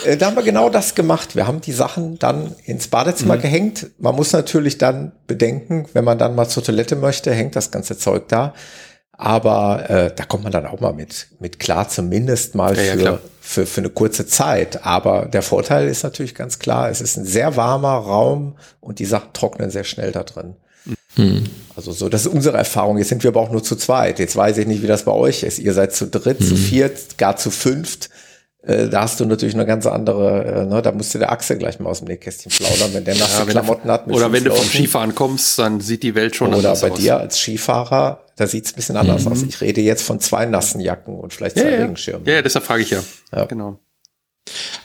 äh, da haben wir genau das gemacht. Wir haben die Sachen dann ins Badezimmer mhm. gehängt. Man muss natürlich dann bedenken, wenn man dann mal zur Toilette möchte, hängt das ganze Zeug da. Aber äh, da kommt man dann auch mal mit, mit klar, zumindest mal ja, für, ja, für, für eine kurze Zeit. Aber der Vorteil ist natürlich ganz klar, es ist ein sehr warmer Raum und die Sachen trocknen sehr schnell da drin. Mhm. Also so, das ist unsere Erfahrung. Jetzt sind wir aber auch nur zu zweit. Jetzt weiß ich nicht, wie das bei euch ist. Ihr seid zu dritt, mhm. zu viert, gar zu fünft. Äh, da hast du natürlich eine ganz andere, äh, ne, da musst du der Achse gleich mal aus dem Nähkästchen plaudern, wenn der nasse ja, Klamotten hat. oder wenn du vom Skifahren kommst, dann sieht die Welt schon oder anders aus. Oder bei dir als Skifahrer, da sieht es ein bisschen anders mhm. aus. Ich rede jetzt von zwei nassen Jacken und vielleicht zwei ja, Regenschirmen. Ja, deshalb frage ich ja. ja. Genau.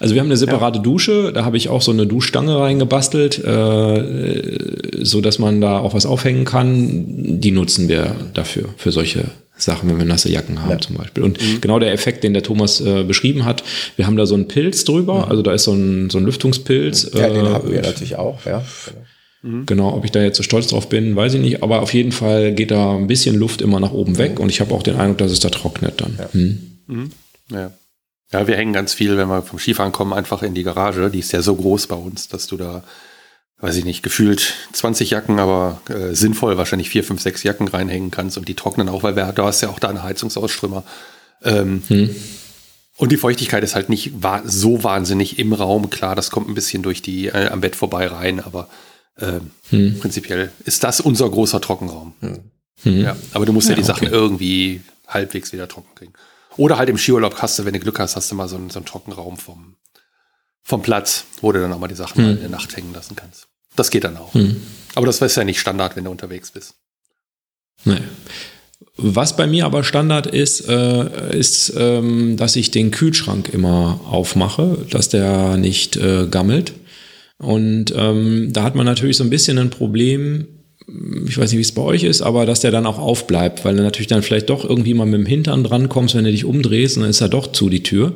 Also wir haben eine separate ja. Dusche, da habe ich auch so eine Duschstange reingebastelt, äh, so dass man da auch was aufhängen kann. Die nutzen wir dafür, für solche Sachen, wenn wir nasse Jacken haben ja. zum Beispiel. Und mhm. genau der Effekt, den der Thomas äh, beschrieben hat, wir haben da so einen Pilz drüber, mhm. also da ist so ein, so ein Lüftungspilz. Ja, den äh, haben wir natürlich auch, ja. Genau. Mhm. Genau, ob ich da jetzt so stolz drauf bin, weiß ich nicht, aber auf jeden Fall geht da ein bisschen Luft immer nach oben weg und ich habe auch den Eindruck, dass es da trocknet dann. Ja. Mhm. Mhm. ja. Ja, wir hängen ganz viel, wenn wir vom Skifahren kommen, einfach in die Garage. Die ist ja so groß bei uns, dass du da, weiß ich nicht, gefühlt 20 Jacken, aber äh, sinnvoll wahrscheinlich vier, fünf, sechs Jacken reinhängen kannst und die trocknen auch, weil wir, du hast ja auch da eine Heizungsausströmer. Ähm, hm. Und die Feuchtigkeit ist halt nicht so wahnsinnig im Raum. Klar, das kommt ein bisschen durch die äh, am Bett vorbei rein, aber äh, hm. prinzipiell ist das unser großer Trockenraum. Hm. Ja, aber du musst ja, ja die okay. Sachen irgendwie halbwegs wieder trocken kriegen. Oder halt im Skiurlaub hast du, wenn du Glück hast, hast du mal so einen, so einen Trockenraum vom, vom Platz, wo du dann auch mal die Sachen hm. in der Nacht hängen lassen kannst. Das geht dann auch. Hm. Aber das ist ja nicht Standard, wenn du unterwegs bist. Nee. Was bei mir aber Standard ist, äh, ist, ähm, dass ich den Kühlschrank immer aufmache, dass der nicht äh, gammelt. Und ähm, da hat man natürlich so ein bisschen ein Problem, ich weiß nicht, wie es bei euch ist, aber dass der dann auch aufbleibt, weil du natürlich dann vielleicht doch irgendwie mal mit dem Hintern dran kommst, wenn du dich umdrehst und dann ist er doch zu die Tür.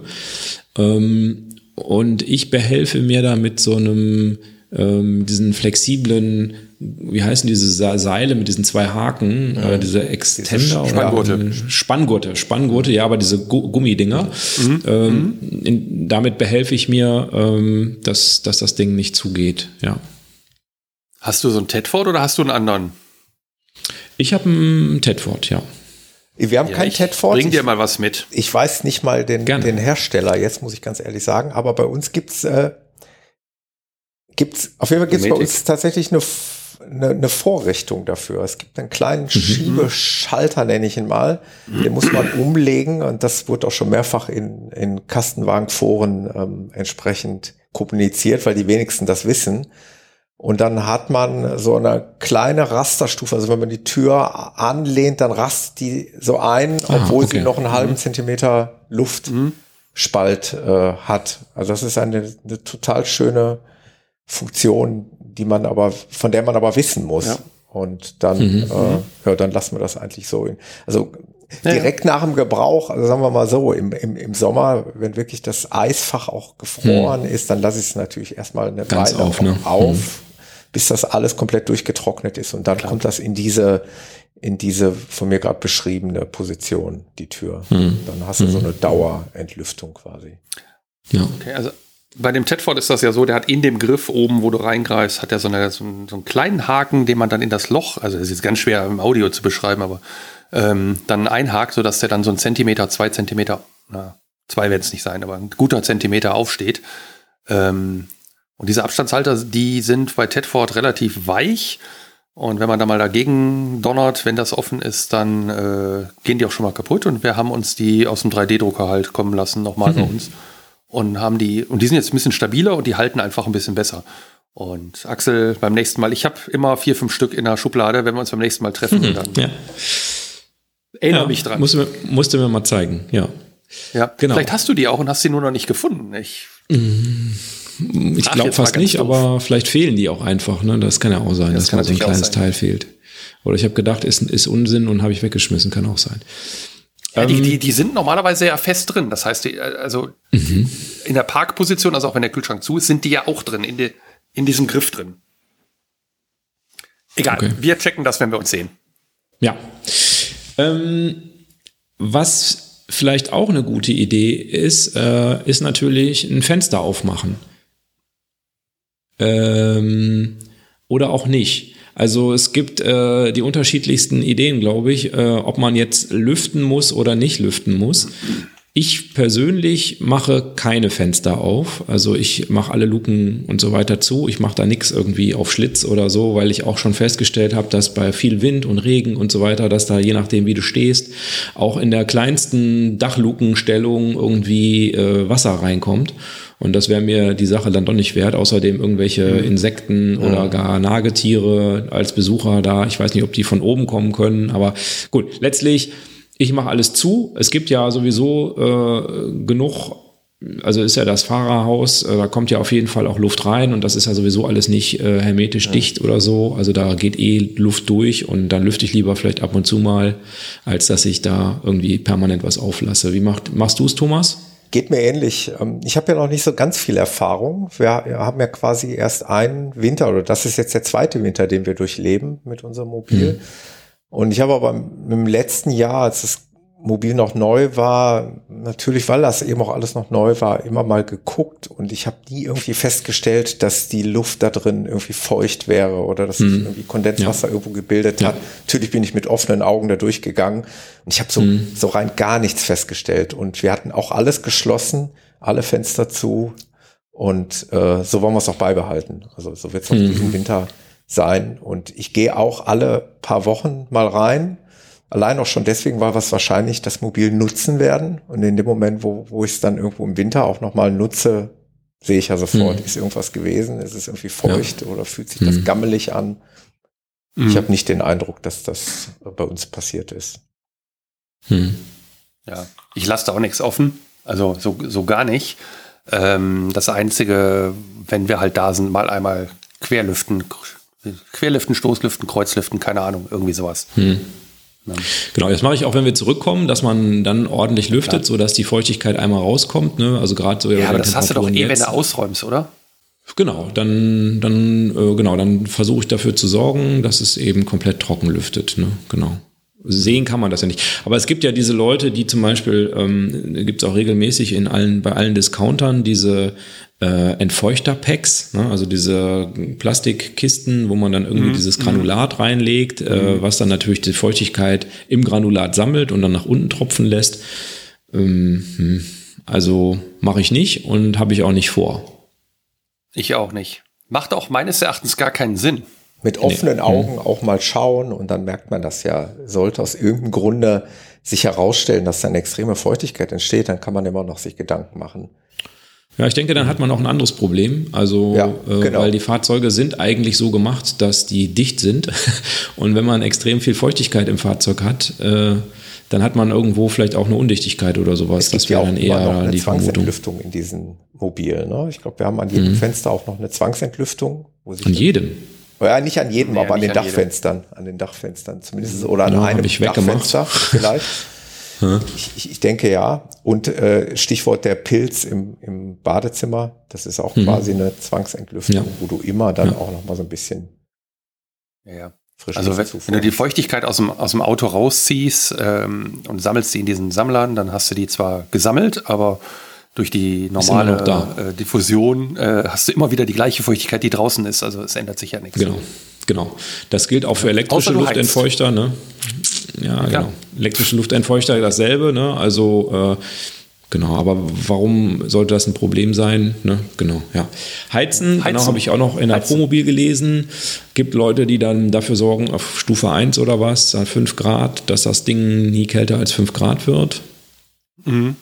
Ähm, und ich behelfe mir da mit so einem, ähm, diesen flexiblen, wie heißen diese Seile mit diesen zwei Haken, ja. äh, diese Extender Spanngurte. oder Spanngurte, Spanngurte, ja, aber diese Gummidinger. Mhm. Ähm, mhm. in, damit behelfe ich mir, ähm, dass, dass das Ding nicht zugeht, ja. Hast du so einen Tedford oder hast du einen anderen? Ich habe einen Tedford, ja. Wir haben ja, kein Tedford. Bring dir mal was mit. Ich weiß nicht mal den, den Hersteller, jetzt muss ich ganz ehrlich sagen, aber bei uns gibt's äh, gibt's auf jeden Fall gibt's bei uns tatsächlich eine, eine, eine Vorrichtung dafür. Es gibt einen kleinen mhm. Schiebeschalter, nenne ich ihn mal. Den muss man umlegen und das wurde auch schon mehrfach in, in Kastenwagenforen ähm, entsprechend kommuniziert, weil die wenigsten das wissen. Und dann hat man so eine kleine Rasterstufe. Also wenn man die Tür anlehnt, dann rast die so ein, ah, obwohl okay. sie noch einen halben mhm. Zentimeter Luftspalt äh, hat. Also das ist eine, eine total schöne Funktion, die man aber, von der man aber wissen muss. Ja. Und dann, mhm, äh, mhm. ja, dann lassen wir das eigentlich so. In, also direkt ja. nach dem Gebrauch, also sagen wir mal so, im, im, im Sommer, wenn wirklich das Eisfach auch gefroren mhm. ist, dann lasse ich es natürlich erstmal eine Ganz Weile auf, ne? auf mhm bis das alles komplett durchgetrocknet ist. Und dann Klar. kommt das in diese, in diese von mir gerade beschriebene Position, die Tür. Hm. Dann hast du hm. so eine Dauerentlüftung quasi. Ja. Okay, also bei dem Tedford ist das ja so, der hat in dem Griff oben, wo du reingreifst, hat er so, eine, so, einen, so einen kleinen Haken, den man dann in das Loch, also das ist jetzt ganz schwer im Audio zu beschreiben, aber ähm, dann einhakt, sodass der dann so ein Zentimeter, zwei Zentimeter, na, zwei werden es nicht sein, aber ein guter Zentimeter aufsteht. Ähm, und diese Abstandshalter, die sind bei Tedford relativ weich. Und wenn man da mal dagegen donnert, wenn das offen ist, dann äh, gehen die auch schon mal kaputt. Und wir haben uns die aus dem 3D-Drucker halt kommen lassen, nochmal mhm. bei uns. Und haben die, und die sind jetzt ein bisschen stabiler und die halten einfach ein bisschen besser. Und Axel, beim nächsten Mal, ich habe immer vier, fünf Stück in der Schublade, wenn wir uns beim nächsten Mal treffen. Mhm, dann ja. erinnere ja, mich dran. Musst du, mir, musst du mir mal zeigen, ja. Ja, genau. Vielleicht hast du die auch und hast sie nur noch nicht gefunden. Ich. Mhm. Ich glaube fast nicht, doof. aber vielleicht fehlen die auch einfach. Ne? Das kann ja auch sein, das dass mal so ein kleines Teil fehlt. Oder ich habe gedacht, ist, ist Unsinn und habe ich weggeschmissen, kann auch sein. Ja, die, ähm, die, die sind normalerweise ja fest drin. Das heißt, die, also mhm. in der Parkposition, also auch wenn der Kühlschrank zu ist, sind die ja auch drin, in, die, in diesem Griff drin. Egal, okay. wir checken das, wenn wir uns sehen. Ja. Ähm, was vielleicht auch eine gute Idee ist, äh, ist natürlich ein Fenster aufmachen ähm, oder auch nicht. Also es gibt äh, die unterschiedlichsten Ideen, glaube ich, äh, ob man jetzt lüften muss oder nicht lüften muss. Ich persönlich mache keine Fenster auf. Also ich mache alle Luken und so weiter zu. Ich mache da nichts irgendwie auf Schlitz oder so, weil ich auch schon festgestellt habe, dass bei viel Wind und Regen und so weiter, dass da je nachdem, wie du stehst, auch in der kleinsten Dachlukenstellung irgendwie äh, Wasser reinkommt. Und das wäre mir die Sache dann doch nicht wert. Außerdem irgendwelche mhm. Insekten oder gar Nagetiere als Besucher da. Ich weiß nicht, ob die von oben kommen können. Aber gut, letztlich, ich mache alles zu. Es gibt ja sowieso äh, genug also ist ja das Fahrerhaus, äh, da kommt ja auf jeden Fall auch Luft rein und das ist ja sowieso alles nicht äh, hermetisch ja. dicht oder so. Also da geht eh Luft durch und dann lüfte ich lieber vielleicht ab und zu mal, als dass ich da irgendwie permanent was auflasse. Wie macht, machst du es, Thomas? Geht mir ähnlich. Ähm, ich habe ja noch nicht so ganz viel Erfahrung. Wir haben ja quasi erst einen Winter, oder das ist jetzt der zweite Winter, den wir durchleben mit unserem Mobil. Mhm. Und ich habe aber im letzten Jahr, als es Mobil noch neu war, natürlich, weil das eben auch alles noch neu war, immer mal geguckt und ich habe nie irgendwie festgestellt, dass die Luft da drin irgendwie feucht wäre oder dass sich mhm. irgendwie Kondenswasser ja. irgendwo gebildet ja. hat. Natürlich bin ich mit offenen Augen da durchgegangen und ich habe so, mhm. so rein gar nichts festgestellt und wir hatten auch alles geschlossen, alle Fenster zu und äh, so wollen wir es auch beibehalten. Also so wird es auch mhm. diesen Winter sein und ich gehe auch alle paar Wochen mal rein Allein auch schon deswegen, weil wir es wahrscheinlich das Mobil nutzen werden. Und in dem Moment, wo, wo ich es dann irgendwo im Winter auch nochmal nutze, sehe ich ja sofort, hm. ist irgendwas gewesen, ist es irgendwie feucht ja. oder fühlt sich hm. das gammelig an. Hm. Ich habe nicht den Eindruck, dass das bei uns passiert ist. Hm. Ja, ich lasse da auch nichts offen. Also so, so gar nicht. Ähm, das Einzige, wenn wir halt da sind, mal einmal querlüften, querlüften, Stoßlüften, Kreuzlüften, keine Ahnung, irgendwie sowas. Ja. Genau, das mache ich auch, wenn wir zurückkommen, dass man dann ordentlich lüftet, Klar. sodass die Feuchtigkeit einmal rauskommt. Ne? Also gerade so. Ja, aber das hast du doch eh, wenn du ausräumst, oder? Genau, dann, dann, äh, genau, dann versuche ich dafür zu sorgen, dass es eben komplett trocken lüftet. Ne? Genau. sehen kann man das ja nicht. Aber es gibt ja diese Leute, die zum Beispiel, ähm, gibt es auch regelmäßig in allen, bei allen Discountern diese äh, Entfeuchter-Packs, ne? also diese Plastikkisten, wo man dann irgendwie mhm. dieses Granulat reinlegt, äh, mhm. was dann natürlich die Feuchtigkeit im Granulat sammelt und dann nach unten tropfen lässt. Ähm, hm. also mache ich nicht und habe ich auch nicht vor. Ich auch nicht. Macht auch meines Erachtens gar keinen Sinn mit offenen nee. Augen auch mal schauen und dann merkt man das ja, sollte aus irgendeinem Grunde sich herausstellen, dass da eine extreme Feuchtigkeit entsteht, dann kann man immer noch sich Gedanken machen. Ja, ich denke, dann hat man auch ein anderes Problem. Also, ja, äh, genau. äh, weil die Fahrzeuge sind eigentlich so gemacht, dass die dicht sind. Und wenn man extrem viel Feuchtigkeit im Fahrzeug hat, äh, dann hat man irgendwo vielleicht auch eine Undichtigkeit oder sowas. das wäre ja dann eher noch eine die Zwangsentlüftung in diesen Mobilen. Ne? Ich glaube, wir haben an jedem mhm. Fenster auch noch eine Zwangsentlüftung. an jedem? Ja, nicht an jedem, nee, aber an den an Dachfenstern. Jedem. An den Dachfenstern zumindest. Oder an ja, einem Dachfenster vielleicht. ich, ich, ich, denke ja. Und äh, Stichwort der Pilz im, im Badezimmer, das ist auch mhm. quasi eine Zwangsentlüftung, ja. wo du immer dann ja. auch noch mal so ein bisschen ja, ja. Also wenn, wenn, du die Feuchtigkeit aus dem, aus dem Auto rausziehst ähm, und sammelst sie in diesen Sammlern, dann hast du die zwar gesammelt, aber durch die normale äh, Diffusion äh, hast du immer wieder die gleiche Feuchtigkeit, die draußen ist. Also es ändert sich ja nichts. Genau, genau. Das gilt auch für elektrische Luftentfeuchter. Ne? Ja, ja, genau. Elektrische Luftentfeuchter dasselbe. Ne? Also äh, Genau, aber warum sollte das ein Problem sein? Ne? Genau, ja. Heizen, genau, Heizen. genau, habe ich auch noch in der Heizen. Promobil gelesen. Gibt Leute, die dann dafür sorgen, auf Stufe 1 oder was, 5 Grad, dass das Ding nie kälter als 5 Grad wird. Mhm.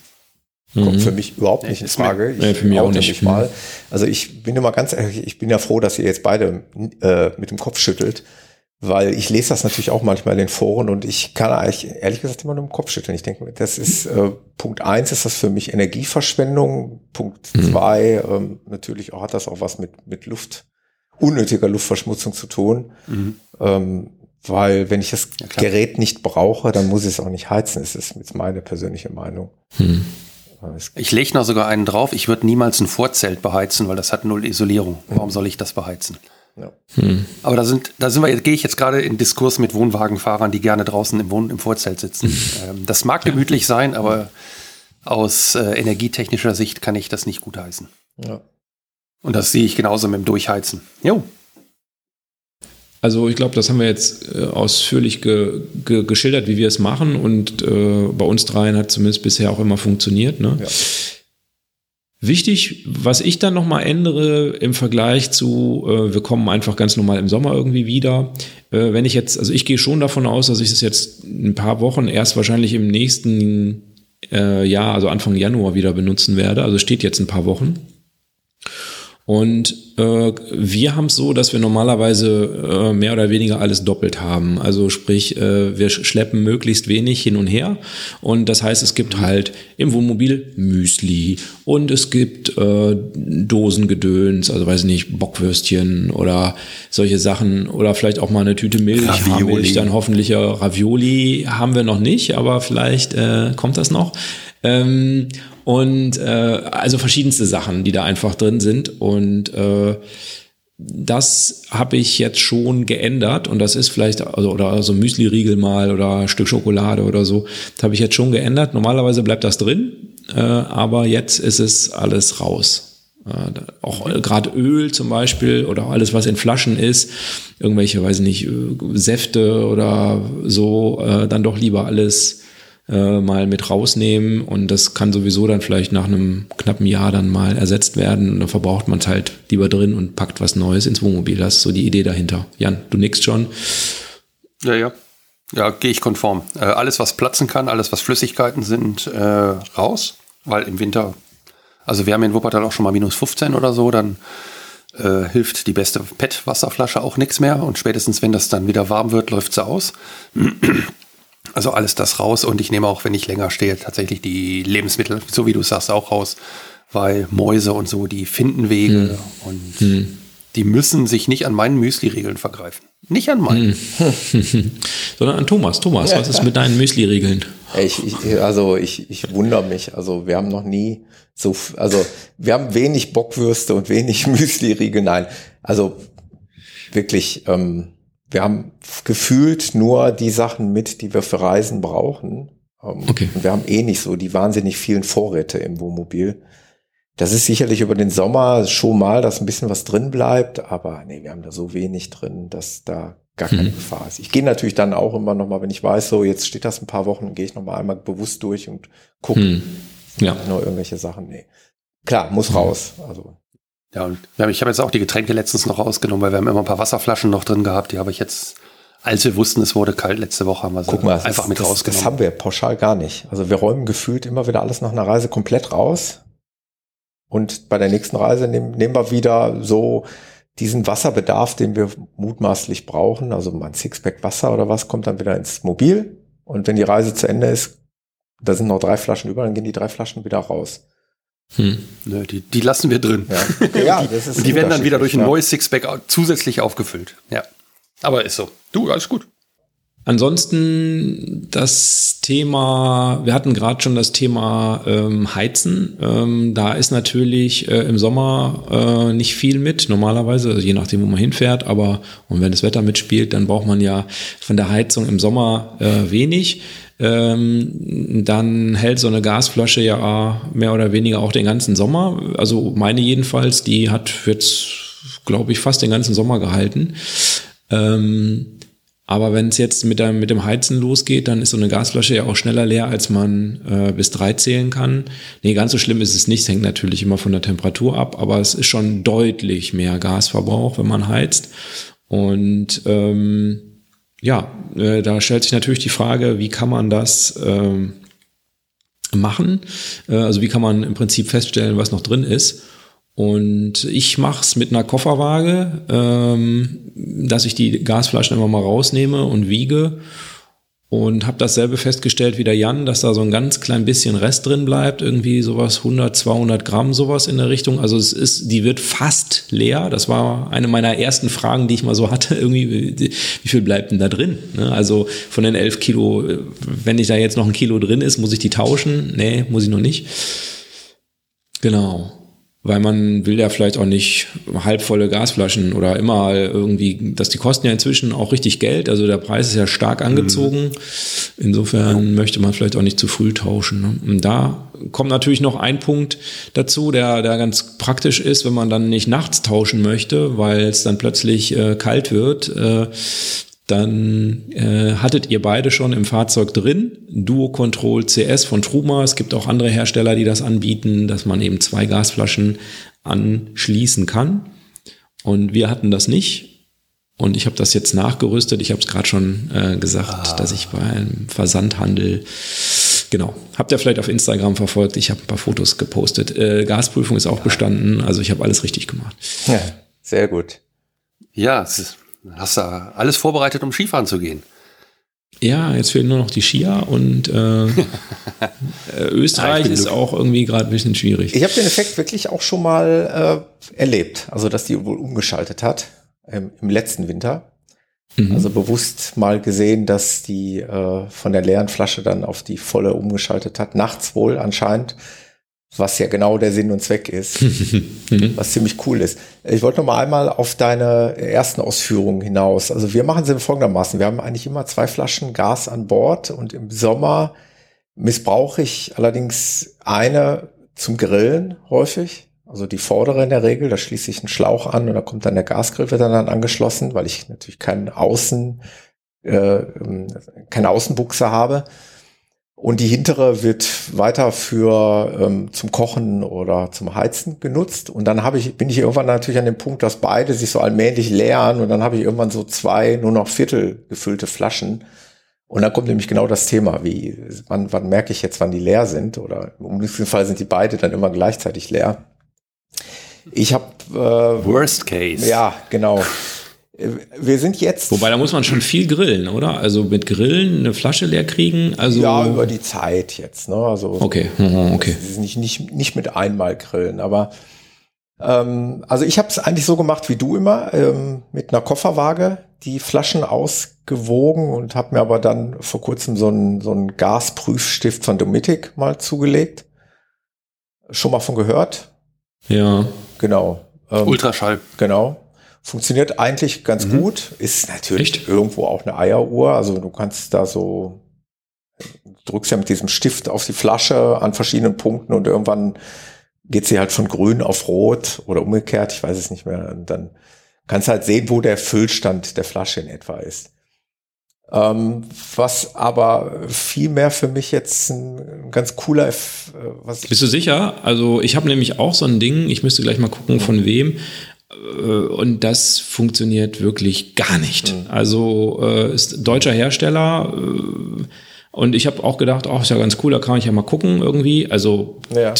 Kommt mhm. für mich überhaupt nicht in Frage. Ich nee, für mich auch nicht. Mal. Mhm. Also ich bin immer ganz ehrlich, ich bin ja froh, dass ihr jetzt beide äh, mit dem Kopf schüttelt, weil ich lese das natürlich auch manchmal in den Foren und ich kann eigentlich ehrlich gesagt immer nur im Kopf schütteln. Ich denke, das ist äh, Punkt eins ist das für mich Energieverschwendung. Punkt mhm. zwei ähm, natürlich auch hat das auch was mit mit Luft unnötiger Luftverschmutzung zu tun. Mhm. Ähm, weil wenn ich das ja, Gerät nicht brauche, dann muss ich es auch nicht heizen. Das ist jetzt meine persönliche Meinung. Mhm. Ich lege noch sogar einen drauf. Ich würde niemals ein Vorzelt beheizen, weil das hat null Isolierung. Warum soll ich das beheizen? Ja. Hm. Aber da sind, da sind wir, gehe ich jetzt gerade in Diskurs mit Wohnwagenfahrern, die gerne draußen im, Wohn im Vorzelt sitzen. Ähm, das mag gemütlich sein, aber aus äh, energietechnischer Sicht kann ich das nicht gutheißen. Ja. Und das sehe ich genauso mit dem Durchheizen. Jo. Also ich glaube, das haben wir jetzt äh, ausführlich ge, ge, geschildert, wie wir es machen und äh, bei uns dreien hat zumindest bisher auch immer funktioniert. Ne? Ja. Wichtig, was ich dann nochmal ändere im Vergleich zu, äh, wir kommen einfach ganz normal im Sommer irgendwie wieder. Äh, wenn ich jetzt, also ich gehe schon davon aus, dass ich es jetzt ein paar Wochen erst wahrscheinlich im nächsten äh, Jahr, also Anfang Januar wieder benutzen werde. Also steht jetzt ein paar Wochen. Und äh, wir haben es so, dass wir normalerweise äh, mehr oder weniger alles doppelt haben. Also sprich, äh, wir schleppen möglichst wenig hin und her. Und das heißt, es gibt halt im Wohnmobil Müsli und es gibt äh, Dosengedöns, also weiß ich nicht, Bockwürstchen oder solche Sachen oder vielleicht auch mal eine Tüte Milch, Ravioli. Milch, dann hoffentlich Ravioli haben wir noch nicht, aber vielleicht äh, kommt das noch. Ähm, und äh, also verschiedenste Sachen, die da einfach drin sind. Und äh, das habe ich jetzt schon geändert und das ist vielleicht, also, oder so Müsli-Riegel mal oder Stück Schokolade oder so, das habe ich jetzt schon geändert. Normalerweise bleibt das drin, äh, aber jetzt ist es alles raus. Äh, auch gerade Öl zum Beispiel oder alles, was in Flaschen ist, irgendwelche, weiß ich nicht, äh, Säfte oder so, äh, dann doch lieber alles äh, mal mit rausnehmen und das kann sowieso dann vielleicht nach einem knappen Jahr dann mal ersetzt werden und dann verbraucht man es halt lieber drin und packt was Neues ins Wohnmobil. Das ist so die Idee dahinter. Jan, du nickst schon. Ja, ja. Ja, gehe ich konform. Äh, alles, was platzen kann, alles, was Flüssigkeiten sind, äh, raus, weil im Winter, also wir haben in Wuppertal auch schon mal minus 15 oder so, dann äh, hilft die beste PET-Wasserflasche auch nichts mehr und spätestens, wenn das dann wieder warm wird, läuft sie aus. Also alles das raus und ich nehme auch, wenn ich länger stehe, tatsächlich die Lebensmittel, so wie du sagst, auch raus, weil Mäuse und so, die finden Wege hm. und hm. die müssen sich nicht an meinen Müsli-Regeln vergreifen. Nicht an meinen. Hm. Sondern an Thomas. Thomas, was ist mit deinen Müsli-Regeln? Ich, ich, also ich, ich wundere mich. Also wir haben noch nie so, also wir haben wenig Bockwürste und wenig Müsli-Riegel. Nein, also wirklich, ähm, wir haben gefühlt nur die Sachen mit, die wir für Reisen brauchen. Ähm, okay. Und wir haben eh nicht so die wahnsinnig vielen Vorräte im Wohnmobil. Das ist sicherlich über den Sommer schon mal, dass ein bisschen was drin bleibt, aber nee, wir haben da so wenig drin, dass da gar keine mhm. Gefahr ist. Ich gehe natürlich dann auch immer noch mal, wenn ich weiß, so jetzt steht das ein paar Wochen, gehe ich noch mal einmal bewusst durch und gucke. Mhm. Ja. Nur irgendwelche Sachen, nee. Klar, muss mhm. raus. Also ja, und ich habe jetzt auch die Getränke letztens noch rausgenommen, weil wir haben immer ein paar Wasserflaschen noch drin gehabt. Die habe ich jetzt, als wir wussten, es wurde kalt, letzte Woche haben wir sie Guck mal, einfach ist, mit das, rausgenommen. Das haben wir pauschal gar nicht. Also wir räumen gefühlt immer wieder alles nach einer Reise komplett raus. Und bei der nächsten Reise nehmen, nehmen wir wieder so diesen Wasserbedarf, den wir mutmaßlich brauchen. Also mein Sixpack Wasser oder was kommt dann wieder ins Mobil. Und wenn die Reise zu Ende ist, da sind noch drei Flaschen über, dann gehen die drei Flaschen wieder raus. Hm. Nö, die, die lassen wir drin. Ja, ja das ist Und die werden dann wieder durch ein neues Sixpack zusätzlich aufgefüllt. Ja. Aber ist so. Du, alles gut. Ansonsten das Thema, wir hatten gerade schon das Thema ähm, Heizen. Ähm, da ist natürlich äh, im Sommer äh, nicht viel mit, normalerweise, also je nachdem, wo man hinfährt, aber und wenn das Wetter mitspielt, dann braucht man ja von der Heizung im Sommer äh, wenig ähm, dann hält so eine Gasflasche ja mehr oder weniger auch den ganzen Sommer. Also meine jedenfalls, die hat jetzt, glaube ich, fast den ganzen Sommer gehalten. Ähm, aber wenn es jetzt mit, der, mit dem Heizen losgeht, dann ist so eine Gasflasche ja auch schneller leer, als man äh, bis drei zählen kann. Nee, ganz so schlimm ist es nicht. Es hängt natürlich immer von der Temperatur ab, aber es ist schon deutlich mehr Gasverbrauch, wenn man heizt. Und ähm, ja, äh, da stellt sich natürlich die Frage, wie kann man das ähm, machen? Äh, also wie kann man im Prinzip feststellen, was noch drin ist? Und ich mache es mit einer Kofferwaage, ähm, dass ich die Gasflaschen immer mal rausnehme und wiege und habe dasselbe festgestellt wie der Jan, dass da so ein ganz klein bisschen Rest drin bleibt, irgendwie sowas 100, 200 Gramm sowas in der Richtung. Also es ist, die wird fast leer. Das war eine meiner ersten Fragen, die ich mal so hatte. Irgendwie, wie viel bleibt denn da drin? Ne? Also von den 11 Kilo, wenn ich da jetzt noch ein Kilo drin ist, muss ich die tauschen? Nee, muss ich noch nicht. Genau weil man will ja vielleicht auch nicht halbvolle Gasflaschen oder immer irgendwie, dass die kosten ja inzwischen auch richtig Geld, also der Preis ist ja stark angezogen. Mhm. Insofern möchte man vielleicht auch nicht zu früh tauschen. Ne? Und da kommt natürlich noch ein Punkt dazu, der, der ganz praktisch ist, wenn man dann nicht nachts tauschen möchte, weil es dann plötzlich äh, kalt wird. Äh, dann äh, hattet ihr beide schon im Fahrzeug drin. Duo Control CS von Truma. Es gibt auch andere Hersteller, die das anbieten, dass man eben zwei Gasflaschen anschließen kann. Und wir hatten das nicht. Und ich habe das jetzt nachgerüstet. Ich habe es gerade schon äh, gesagt, ah. dass ich bei einem Versandhandel, genau, habt ihr vielleicht auf Instagram verfolgt. Ich habe ein paar Fotos gepostet. Äh, Gasprüfung ist auch bestanden. Also ich habe alles richtig gemacht. Ja, sehr gut. Ja, es ist hast du alles vorbereitet, um Skifahren zu gehen. Ja, jetzt fehlen nur noch die Skier und äh, äh Österreich ist auch irgendwie gerade ein bisschen schwierig. Ich habe den Effekt wirklich auch schon mal äh, erlebt, also dass die wohl umgeschaltet hat ähm, im letzten Winter. Mhm. Also bewusst mal gesehen, dass die äh, von der leeren Flasche dann auf die volle umgeschaltet hat. Nachts wohl anscheinend was ja genau der Sinn und Zweck ist, was ziemlich cool ist. Ich wollte noch mal einmal auf deine ersten Ausführungen hinaus. Also wir machen es folgendermaßen. Wir haben eigentlich immer zwei Flaschen Gas an Bord und im Sommer missbrauche ich allerdings eine zum Grillen häufig. Also die vordere in der Regel, da schließe ich einen Schlauch an und da kommt dann der Gasgrill wird dann angeschlossen, weil ich natürlich keinen Außen, äh, ähm, keine Außenbuchse habe. Und die hintere wird weiter für ähm, zum Kochen oder zum Heizen genutzt. Und dann habe ich, bin ich irgendwann natürlich an dem Punkt, dass beide sich so allmählich leeren und dann habe ich irgendwann so zwei nur noch Viertel gefüllte Flaschen. Und dann kommt nämlich genau das Thema, wie wann, wann merke ich jetzt, wann die leer sind? Oder im ungünstigen Fall sind die beide dann immer gleichzeitig leer. Ich habe äh, Worst Case. Ja, genau wir sind jetzt. Wobei, da muss man schon viel grillen, oder? Also mit Grillen eine Flasche leer kriegen? Also ja, über die Zeit jetzt. Ne? Also, okay, mhm, okay. Nicht, nicht, nicht mit einmal grillen, aber ähm, also ich habe es eigentlich so gemacht wie du immer, ähm, mit einer Kofferwaage die Flaschen ausgewogen und habe mir aber dann vor kurzem so einen so einen Gasprüfstift von Domitic mal zugelegt. Schon mal von gehört? Ja. Genau. Ähm, Ultraschall. Genau. Funktioniert eigentlich ganz mhm. gut. Ist natürlich Echt? irgendwo auch eine Eieruhr. Also du kannst da so, drückst ja mit diesem Stift auf die Flasche an verschiedenen Punkten und irgendwann geht sie halt von grün auf rot oder umgekehrt. Ich weiß es nicht mehr. Und dann kannst du halt sehen, wo der Füllstand der Flasche in etwa ist. Ähm, was aber viel mehr für mich jetzt ein ganz cooler. Äh, was Bist du sicher? Also ich habe nämlich auch so ein Ding, ich müsste gleich mal gucken, von wem. Äh, und das funktioniert wirklich gar nicht. Mhm. Also äh, ist deutscher Hersteller. Äh, und ich habe auch gedacht, oh, ist ja ganz cool, da kann ich ja mal gucken irgendwie. Also ja.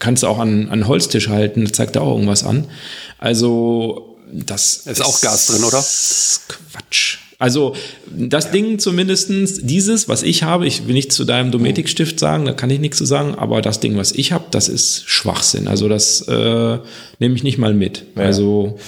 kannst du auch an, an Holztisch halten, das zeigt da auch irgendwas an. Also das ist, ist auch Gas drin, oder? Quatsch. Also das ja. Ding zumindestens dieses, was ich habe, ich will nicht zu deinem Dometic-Stift sagen, da kann ich nichts zu sagen, aber das Ding, was ich habe, das ist Schwachsinn. Also das äh, nehme ich nicht mal mit. Ja. Also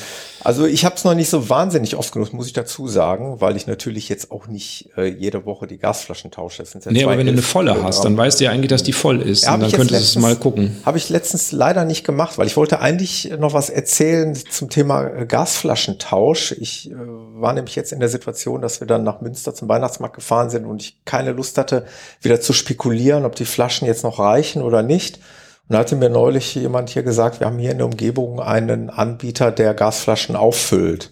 also ich habe es noch nicht so wahnsinnig oft genutzt, muss ich dazu sagen, weil ich natürlich jetzt auch nicht äh, jede Woche die Gasflaschen tausche. Das sind ja nee, aber wenn du eine volle hast, dann weißt du ja eigentlich, dass die voll ist. Ja, und dann könntest du mal gucken. Habe ich letztens leider nicht gemacht, weil ich wollte eigentlich noch was erzählen zum Thema äh, Gasflaschentausch. Ich äh, war nämlich jetzt in der Situation, dass wir dann nach Münster zum Weihnachtsmarkt gefahren sind und ich keine Lust hatte, wieder zu spekulieren, ob die Flaschen jetzt noch reichen oder nicht und da hatte mir neulich jemand hier gesagt, wir haben hier in der Umgebung einen Anbieter, der Gasflaschen auffüllt.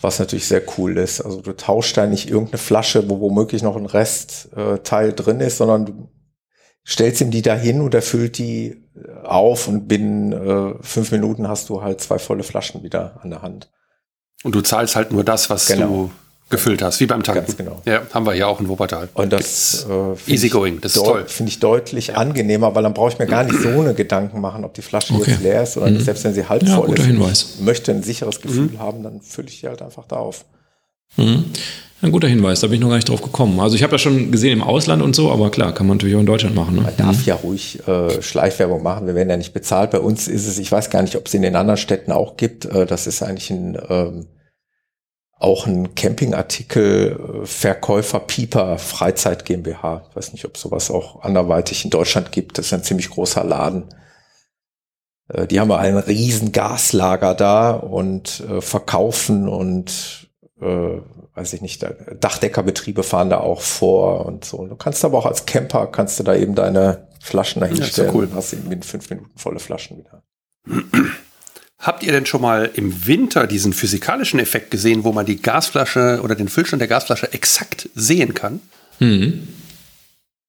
Was natürlich sehr cool ist. Also du tauschst da nicht irgendeine Flasche, wo womöglich noch ein Restteil äh, drin ist, sondern du stellst ihm die dahin und er füllt die äh, auf und binnen äh, fünf Minuten hast du halt zwei volle Flaschen wieder an der Hand. Und du zahlst halt nur das, was genau. du gefüllt hast, wie beim Tanken. Ganz genau. Ja, haben wir hier auch in Wuppertal. Und das äh, easy going, das ist toll. Finde ich deutlich ja. angenehmer, weil dann brauche ich mir gar nicht so eine Gedanken machen, ob die Flasche okay. jetzt leer ist oder mhm. selbst wenn sie halb ja, voll ist. Hinweis. Ich möchte ein sicheres Gefühl mhm. haben, dann fülle ich die halt einfach da auf. Mhm. Ein guter Hinweis, da bin ich noch gar nicht drauf gekommen. Also ich habe ja schon gesehen im Ausland und so, aber klar, kann man natürlich auch in Deutschland machen. Ne? Man darf mhm. ja ruhig äh, Schleichwerbung machen, wir werden ja nicht bezahlt. Bei uns ist es, ich weiß gar nicht, ob es in den anderen Städten auch gibt. Äh, das ist eigentlich ein ähm, auch ein Campingartikel Verkäufer Pieper Freizeit GmbH. Ich weiß nicht, ob sowas auch anderweitig in Deutschland gibt. Das ist ein ziemlich großer Laden. Äh, die haben ein riesen Gaslager da und äh, verkaufen und äh, weiß ich nicht, Dachdeckerbetriebe fahren da auch vor und so. Du kannst aber auch als Camper kannst du da eben deine Flaschen dahinstellen. Ja, cool. Hast eben in fünf Minuten volle Flaschen wieder. Habt ihr denn schon mal im Winter diesen physikalischen Effekt gesehen, wo man die Gasflasche oder den Füllstand der Gasflasche exakt sehen kann? Mhm.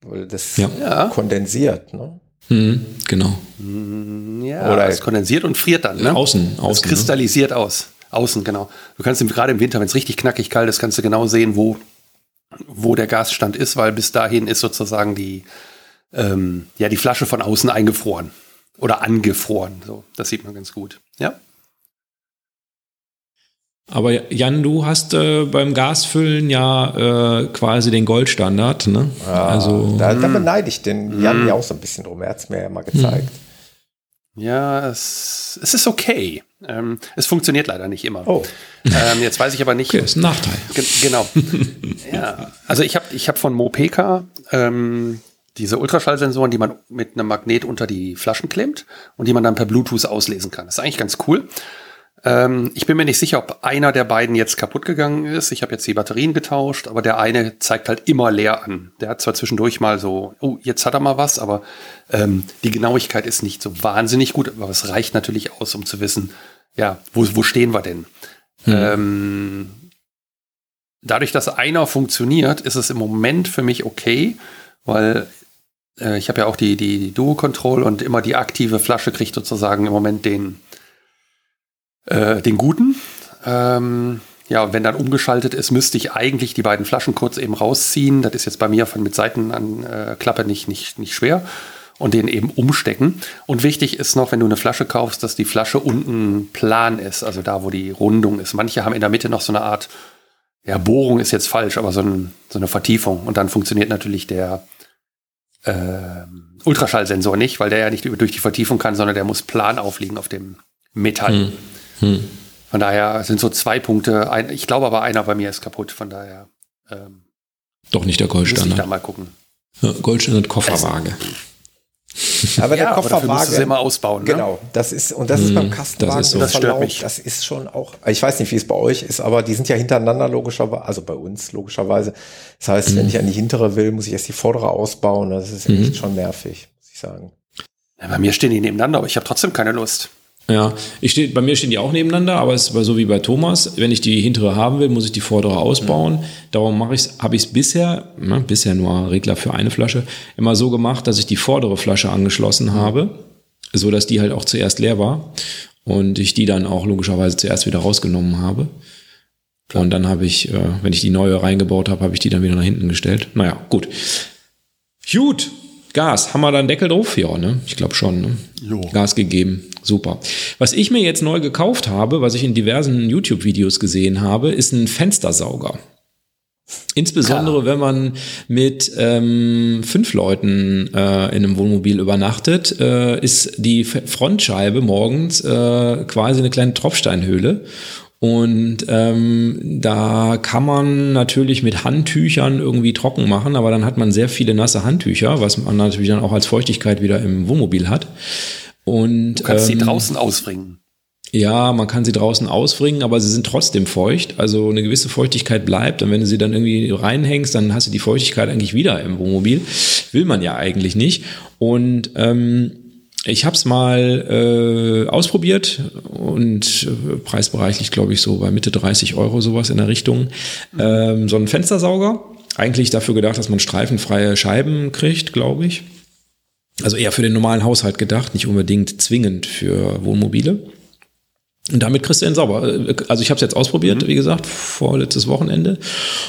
Weil das ja. kondensiert, ne? Mhm, genau. Hm, ja, oder es kondensiert und friert dann, ne? Außen, außen. Es ne? kristallisiert ne? aus. Außen, genau. Du kannst gerade im Winter, wenn es richtig knackig kalt ist, kannst du genau sehen, wo, wo der Gasstand ist, weil bis dahin ist sozusagen die, ähm, ja, die Flasche von außen eingefroren oder angefroren. So, das sieht man ganz gut. Ja. Aber Jan, du hast äh, beim Gasfüllen ja äh, quasi den Goldstandard, ne? Ja, also, da, da hm. beneide ich den Jan hm. ja auch so ein bisschen drum. Er hat es mir ja mal gezeigt. Hm. Ja, es, es ist okay. Ähm, es funktioniert leider nicht immer. Oh. Ähm, jetzt weiß ich aber nicht. Okay, ist ein Nachteil. Ge genau. ja, also ich habe ich hab von Mopeka ähm, diese Ultraschallsensoren, die man mit einem Magnet unter die Flaschen klemmt und die man dann per Bluetooth auslesen kann. Das ist eigentlich ganz cool. Ähm, ich bin mir nicht sicher, ob einer der beiden jetzt kaputt gegangen ist. Ich habe jetzt die Batterien getauscht, aber der eine zeigt halt immer leer an. Der hat zwar zwischendurch mal so, oh, jetzt hat er mal was, aber ähm, die Genauigkeit ist nicht so wahnsinnig gut, aber es reicht natürlich aus, um zu wissen, ja, wo, wo stehen wir denn? Hm. Ähm, dadurch, dass einer funktioniert, ist es im Moment für mich okay, weil äh, ich habe ja auch die, die Duo-Control und immer die aktive Flasche kriegt sozusagen im Moment den, äh, den guten. Ähm, ja, wenn dann umgeschaltet ist, müsste ich eigentlich die beiden Flaschen kurz eben rausziehen. Das ist jetzt bei mir von mit Seitenklappe äh, nicht, nicht, nicht schwer. Und den eben umstecken. Und wichtig ist noch, wenn du eine Flasche kaufst, dass die Flasche unten plan ist, also da, wo die Rundung ist. Manche haben in der Mitte noch so eine Art, ja, Bohrung ist jetzt falsch, aber so, ein, so eine Vertiefung. Und dann funktioniert natürlich der, äh, Ultraschallsensor nicht, weil der ja nicht durch die Vertiefung kann, sondern der muss plan aufliegen auf dem Metall. Hm. Hm. Von daher sind so zwei Punkte. Ein, ich glaube aber einer bei mir ist kaputt. Von daher. Ähm, Doch nicht der Goldstandard. Muss ich da mal gucken. Ja, Goldstandard Kofferwaage. Aber Ja, der aber dafür musst du Kofferwagen. sie immer ausbauen, ne? Genau, das ist, und das ist beim Kastenwagen das ist so. Das stört Verlauf, mich. Das ist schon auch, ich weiß nicht, wie es bei euch ist, aber die sind ja hintereinander logischerweise, also bei uns logischerweise. Das heißt, wenn ich an die hintere will, muss ich erst die vordere ausbauen. Das ist echt schon nervig, muss ich sagen. Ja, bei mir stehen die nebeneinander, aber ich habe trotzdem keine Lust. Ja, ich steh, bei mir stehen die auch nebeneinander, aber es war so wie bei Thomas. Wenn ich die hintere haben will, muss ich die vordere ausbauen. Darum mache ich habe ich es bisher, ne, bisher nur Regler für eine Flasche, immer so gemacht, dass ich die vordere Flasche angeschlossen habe, so dass die halt auch zuerst leer war und ich die dann auch logischerweise zuerst wieder rausgenommen habe. Und dann habe ich, äh, wenn ich die neue reingebaut habe, habe ich die dann wieder nach hinten gestellt. Naja, gut. Gut. Gas. Haben wir da einen Deckel drauf? Ja, ne? Ich glaube schon, ne? Jo. Gas gegeben. Super. Was ich mir jetzt neu gekauft habe, was ich in diversen YouTube-Videos gesehen habe, ist ein Fenstersauger. Insbesondere wenn man mit ähm, fünf Leuten äh, in einem Wohnmobil übernachtet, äh, ist die Frontscheibe morgens äh, quasi eine kleine Tropfsteinhöhle. Und ähm, da kann man natürlich mit Handtüchern irgendwie trocken machen, aber dann hat man sehr viele nasse Handtücher, was man natürlich dann auch als Feuchtigkeit wieder im Wohnmobil hat. Und Du kannst ähm, die draußen ausbringen. ja, man kann sie draußen ausbringen, aber sie sind trotzdem feucht. Also eine gewisse Feuchtigkeit bleibt. Und wenn du sie dann irgendwie reinhängst, dann hast du die Feuchtigkeit eigentlich wieder im Wohnmobil. Will man ja eigentlich nicht. Und ähm, ich habe es mal äh, ausprobiert und äh, preisbereichlich, glaube ich, so bei Mitte 30 Euro sowas in der Richtung. Ähm, so ein Fenstersauger. Eigentlich dafür gedacht, dass man streifenfreie Scheiben kriegt, glaube ich. Also eher für den normalen Haushalt gedacht, nicht unbedingt zwingend für Wohnmobile. Und damit kriegst du den sauber. Also ich habe es jetzt ausprobiert, wie gesagt, vorletztes Wochenende.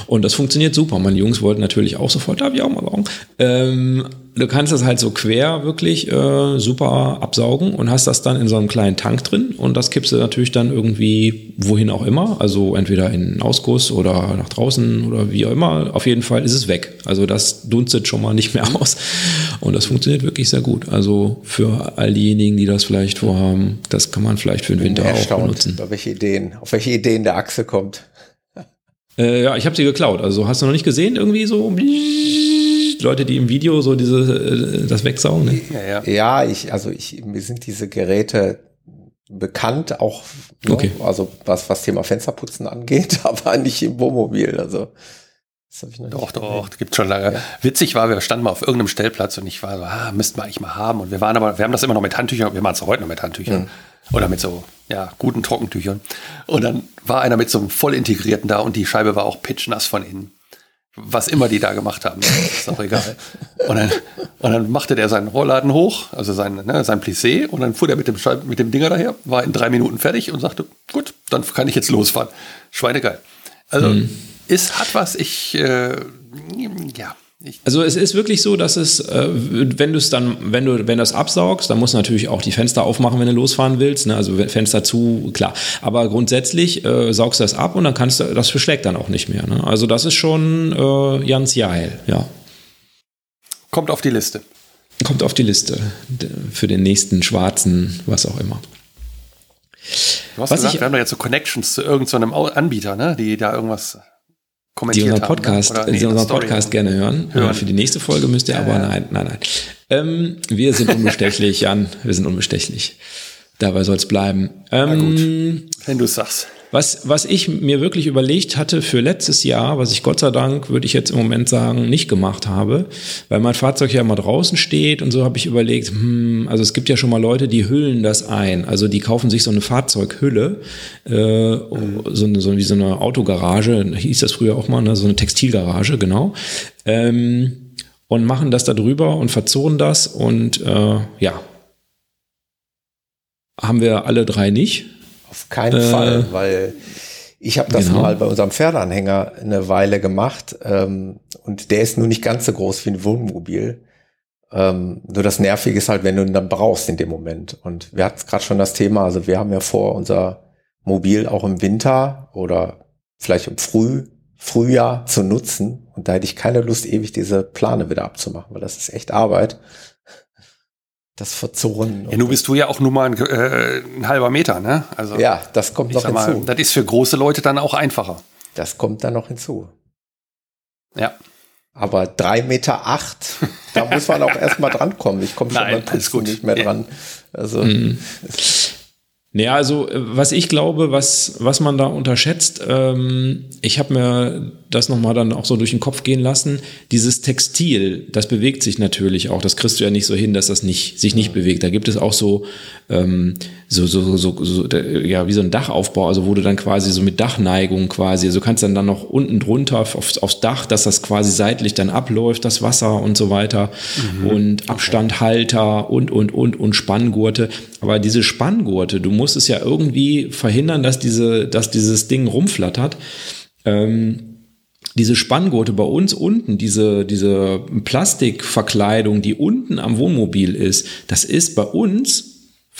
Und das funktioniert super. Meine Jungs wollten natürlich auch sofort, darf ich auch mal saugen. Ähm, du kannst das halt so quer wirklich äh, super absaugen und hast das dann in so einem kleinen Tank drin. Und das kippst du natürlich dann irgendwie wohin auch immer. Also entweder in einen Ausguss oder nach draußen oder wie auch immer. Auf jeden Fall ist es weg. Also das dunstet schon mal nicht mehr aus. Und das funktioniert wirklich sehr gut. Also für all diejenigen, die das vielleicht vorhaben, das kann man vielleicht für den Winter auch benutzen. über welche Ideen, auf welche Ideen der Achse kommt. Äh, ja, ich habe sie geklaut. Also hast du noch nicht gesehen, irgendwie so Leute, die im Video so diese äh, das wegsaugen. Ne? Ja, ja. Ja, ich, also ich, mir sind diese Geräte bekannt, auch, ne, Okay. also was, was Thema Fensterputzen angeht, aber nicht im Wohnmobil. Also, das habe ich noch nicht Doch, doch, gibt schon lange. Witzig war, wir standen mal auf irgendeinem Stellplatz und ich war so, ah, müssten wir eigentlich mal haben. Und wir waren aber, wir haben das immer noch mit Handtüchern, wir machen es heute noch mit Handtüchern. Oder mit so, ja, guten Trockentüchern. Und dann war einer mit so einem voll integrierten da und die Scheibe war auch pitchnass von innen. Was immer die da gemacht haben, ist auch egal. Und dann, und dann machte der seinen Rollladen hoch, also sein, ne, sein Plissé, und dann fuhr der mit dem, mit dem Dinger daher, war in drei Minuten fertig und sagte, gut, dann kann ich jetzt losfahren. Schweinegeil. Also, es hat was, ich, äh, ja, ich, Also es ist wirklich so, dass es, äh, wenn du es dann, wenn du, wenn du das absaugst, dann musst du natürlich auch die Fenster aufmachen, wenn du losfahren willst. Ne? Also Fenster zu, klar. Aber grundsätzlich äh, saugst du das ab und dann kannst du, das verschlägt dann auch nicht mehr. Ne? Also das ist schon äh, ganz geil, ja. kommt auf die Liste. Kommt auf die Liste für den nächsten schwarzen, was auch immer. Du hast Was gesagt, ich- wir haben da jetzt so Connections zu irgendeinem Au- Anbieter, ne, die da irgendwas Die kommentiert unseren haben. Podcast, ne? Oder, die nee, unseren Story. Podcast gerne hören. Hören. Äh, Für die nächste Folge müsst ihr aber, nein, nein, nein. Ähm, wir sind unbestechlich, Jan. Wir sind unbestechlich. Dabei soll es bleiben. Ähm, Wenn du es sagst. Was, was ich mir wirklich überlegt hatte für letztes Jahr, was ich Gott sei Dank, würde ich jetzt im Moment sagen, nicht gemacht habe, weil mein Fahrzeug ja immer draußen steht und so habe ich überlegt, hm, also es gibt ja schon mal Leute, die hüllen das ein. Also die kaufen sich so eine Fahrzeughülle, äh, so, eine, so wie so eine Autogarage, hieß das früher auch mal, ne? so eine Textilgarage, genau. Ähm, und machen das da drüber und verzonen das und äh, ja. Haben wir alle drei nicht. Auf keinen Äh, Fall, weil ich habe das genau. mal bei unserem Pferdeanhänger eine Weile gemacht ähm, und der ist nur nicht ganz so groß wie ein Wohnmobil. Ähm, nur das Nervige ist halt, wenn du ihn dann brauchst in dem Moment. Und wir hatten gerade schon das Thema, also wir haben ja vor, unser Mobil auch im Winter oder vielleicht im Früh, Frühjahr zu nutzen. Und da hätte ich keine Lust, ewig diese Plane wieder abzumachen, weil das ist echt Arbeit. Das Verzonen. Ja, nun bist du ja auch nur mal ein, äh, ein halber Meter, ne? Also, ja, das kommt noch mal, hinzu. das ist für große Leute dann auch einfacher. Das kommt dann noch hinzu. Ja. Aber drei Meter acht, da muss man auch erstmal drankommen. Ich komme schon beim Putzen nicht mehr dran. Also. Mhm. Naja, also äh, was ich glaube, was, was man da unterschätzt, ähm, ich habe mir das nochmal dann auch so durch den Kopf gehen lassen, dieses Textil, das bewegt sich natürlich auch. Das kriegst du ja nicht so hin, dass das nicht, sich nicht bewegt. Da gibt es auch so, ähm, so, so, so, so, ja, wie so ein Dachaufbau, also wo du dann quasi so mit Dachneigung quasi, also kannst dann dann noch unten drunter aufs, aufs Dach, dass das quasi seitlich dann abläuft, das Wasser und so weiter mhm. und Abstandhalter und, und, und, und Spanngurte. Aber diese Spanngurte, du musst es ja irgendwie verhindern, dass diese, dass dieses Ding rumflattert. Ähm, diese Spanngurte bei uns unten, diese, diese Plastikverkleidung, die unten am Wohnmobil ist, das ist bei uns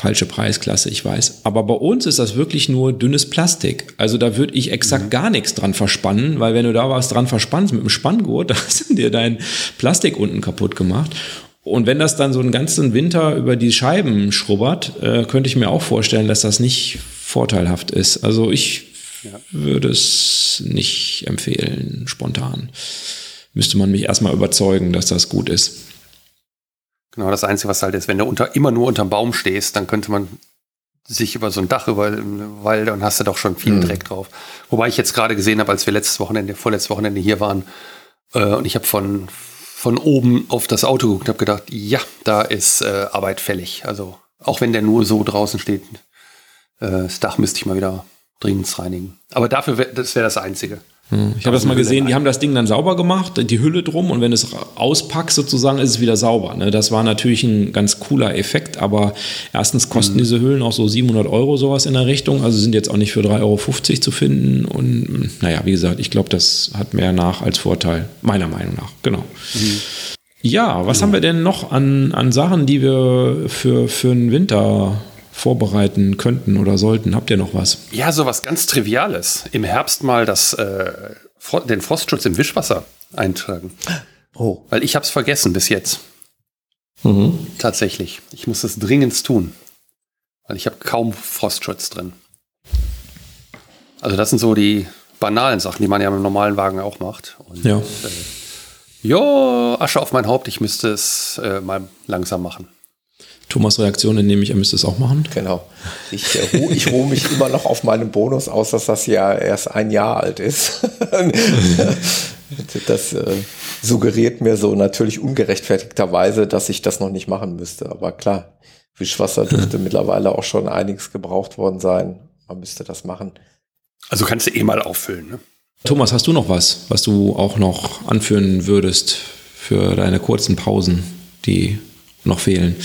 falsche Preisklasse, ich weiß. Aber bei uns ist das wirklich nur dünnes Plastik. Also da würde ich exakt mhm. gar nichts dran verspannen, weil wenn du da was dran verspannst mit dem Spanngurt, da hast du dir dein Plastik unten kaputt gemacht. Und wenn das dann so einen ganzen Winter über die Scheiben schrubbert, äh, könnte ich mir auch vorstellen, dass das nicht vorteilhaft ist. Also ich ja. würde es nicht empfehlen, spontan. Müsste man mich erstmal überzeugen, dass das gut ist. Genau, das Einzige, was halt ist, wenn du unter, immer nur unterm Baum stehst, dann könnte man sich über so ein Dach über, weil dann hast du doch schon viel mhm. Dreck drauf. Wobei ich jetzt gerade gesehen habe, als wir letztes Wochenende, vorletztes Wochenende hier waren, äh, und ich habe von, von oben auf das Auto geguckt und habe gedacht, ja, da ist äh, Arbeit fällig. Also auch wenn der nur so draußen steht, äh, das Dach müsste ich mal wieder dringend reinigen. Aber dafür, wär, das wäre das Einzige. Hm. Ich habe das mal gesehen, die haben das Ding dann sauber gemacht, die Hülle drum und wenn es auspackst sozusagen, ist es wieder sauber. Ne? Das war natürlich ein ganz cooler Effekt, aber erstens kosten mhm. diese Hüllen auch so 700 Euro sowas in der Richtung, also sind jetzt auch nicht für 3,50 Euro zu finden und naja, wie gesagt, ich glaube, das hat mehr Nach- als Vorteil, meiner Meinung nach, genau. Mhm. Ja, was mhm. haben wir denn noch an, an Sachen, die wir für, für den Winter vorbereiten könnten oder sollten? Habt ihr noch was? Ja, so was ganz Triviales. Im Herbst mal das, äh, den Frostschutz im Wischwasser eintragen. Oh. Weil ich habe es vergessen bis jetzt. Mhm. Tatsächlich. Ich muss das dringend tun. Weil ich habe kaum Frostschutz drin. Also das sind so die banalen Sachen, die man ja im normalen Wagen auch macht. Und, ja. Äh, jo, Asche auf mein Haupt, ich müsste es äh, mal langsam machen. Thomas Reaktion entnehme ich, er müsste es auch machen. Genau. Ich, äh, ruhe, ich ruhe mich immer noch auf meinem Bonus aus, dass das ja erst ein Jahr alt ist. das äh, suggeriert mir so natürlich ungerechtfertigterweise, dass ich das noch nicht machen müsste. Aber klar, Wischwasser dürfte mittlerweile auch schon einiges gebraucht worden sein. Man müsste das machen. Also kannst du eh mal auffüllen. Ne? Thomas, hast du noch was, was du auch noch anführen würdest für deine kurzen Pausen, die noch fehlen?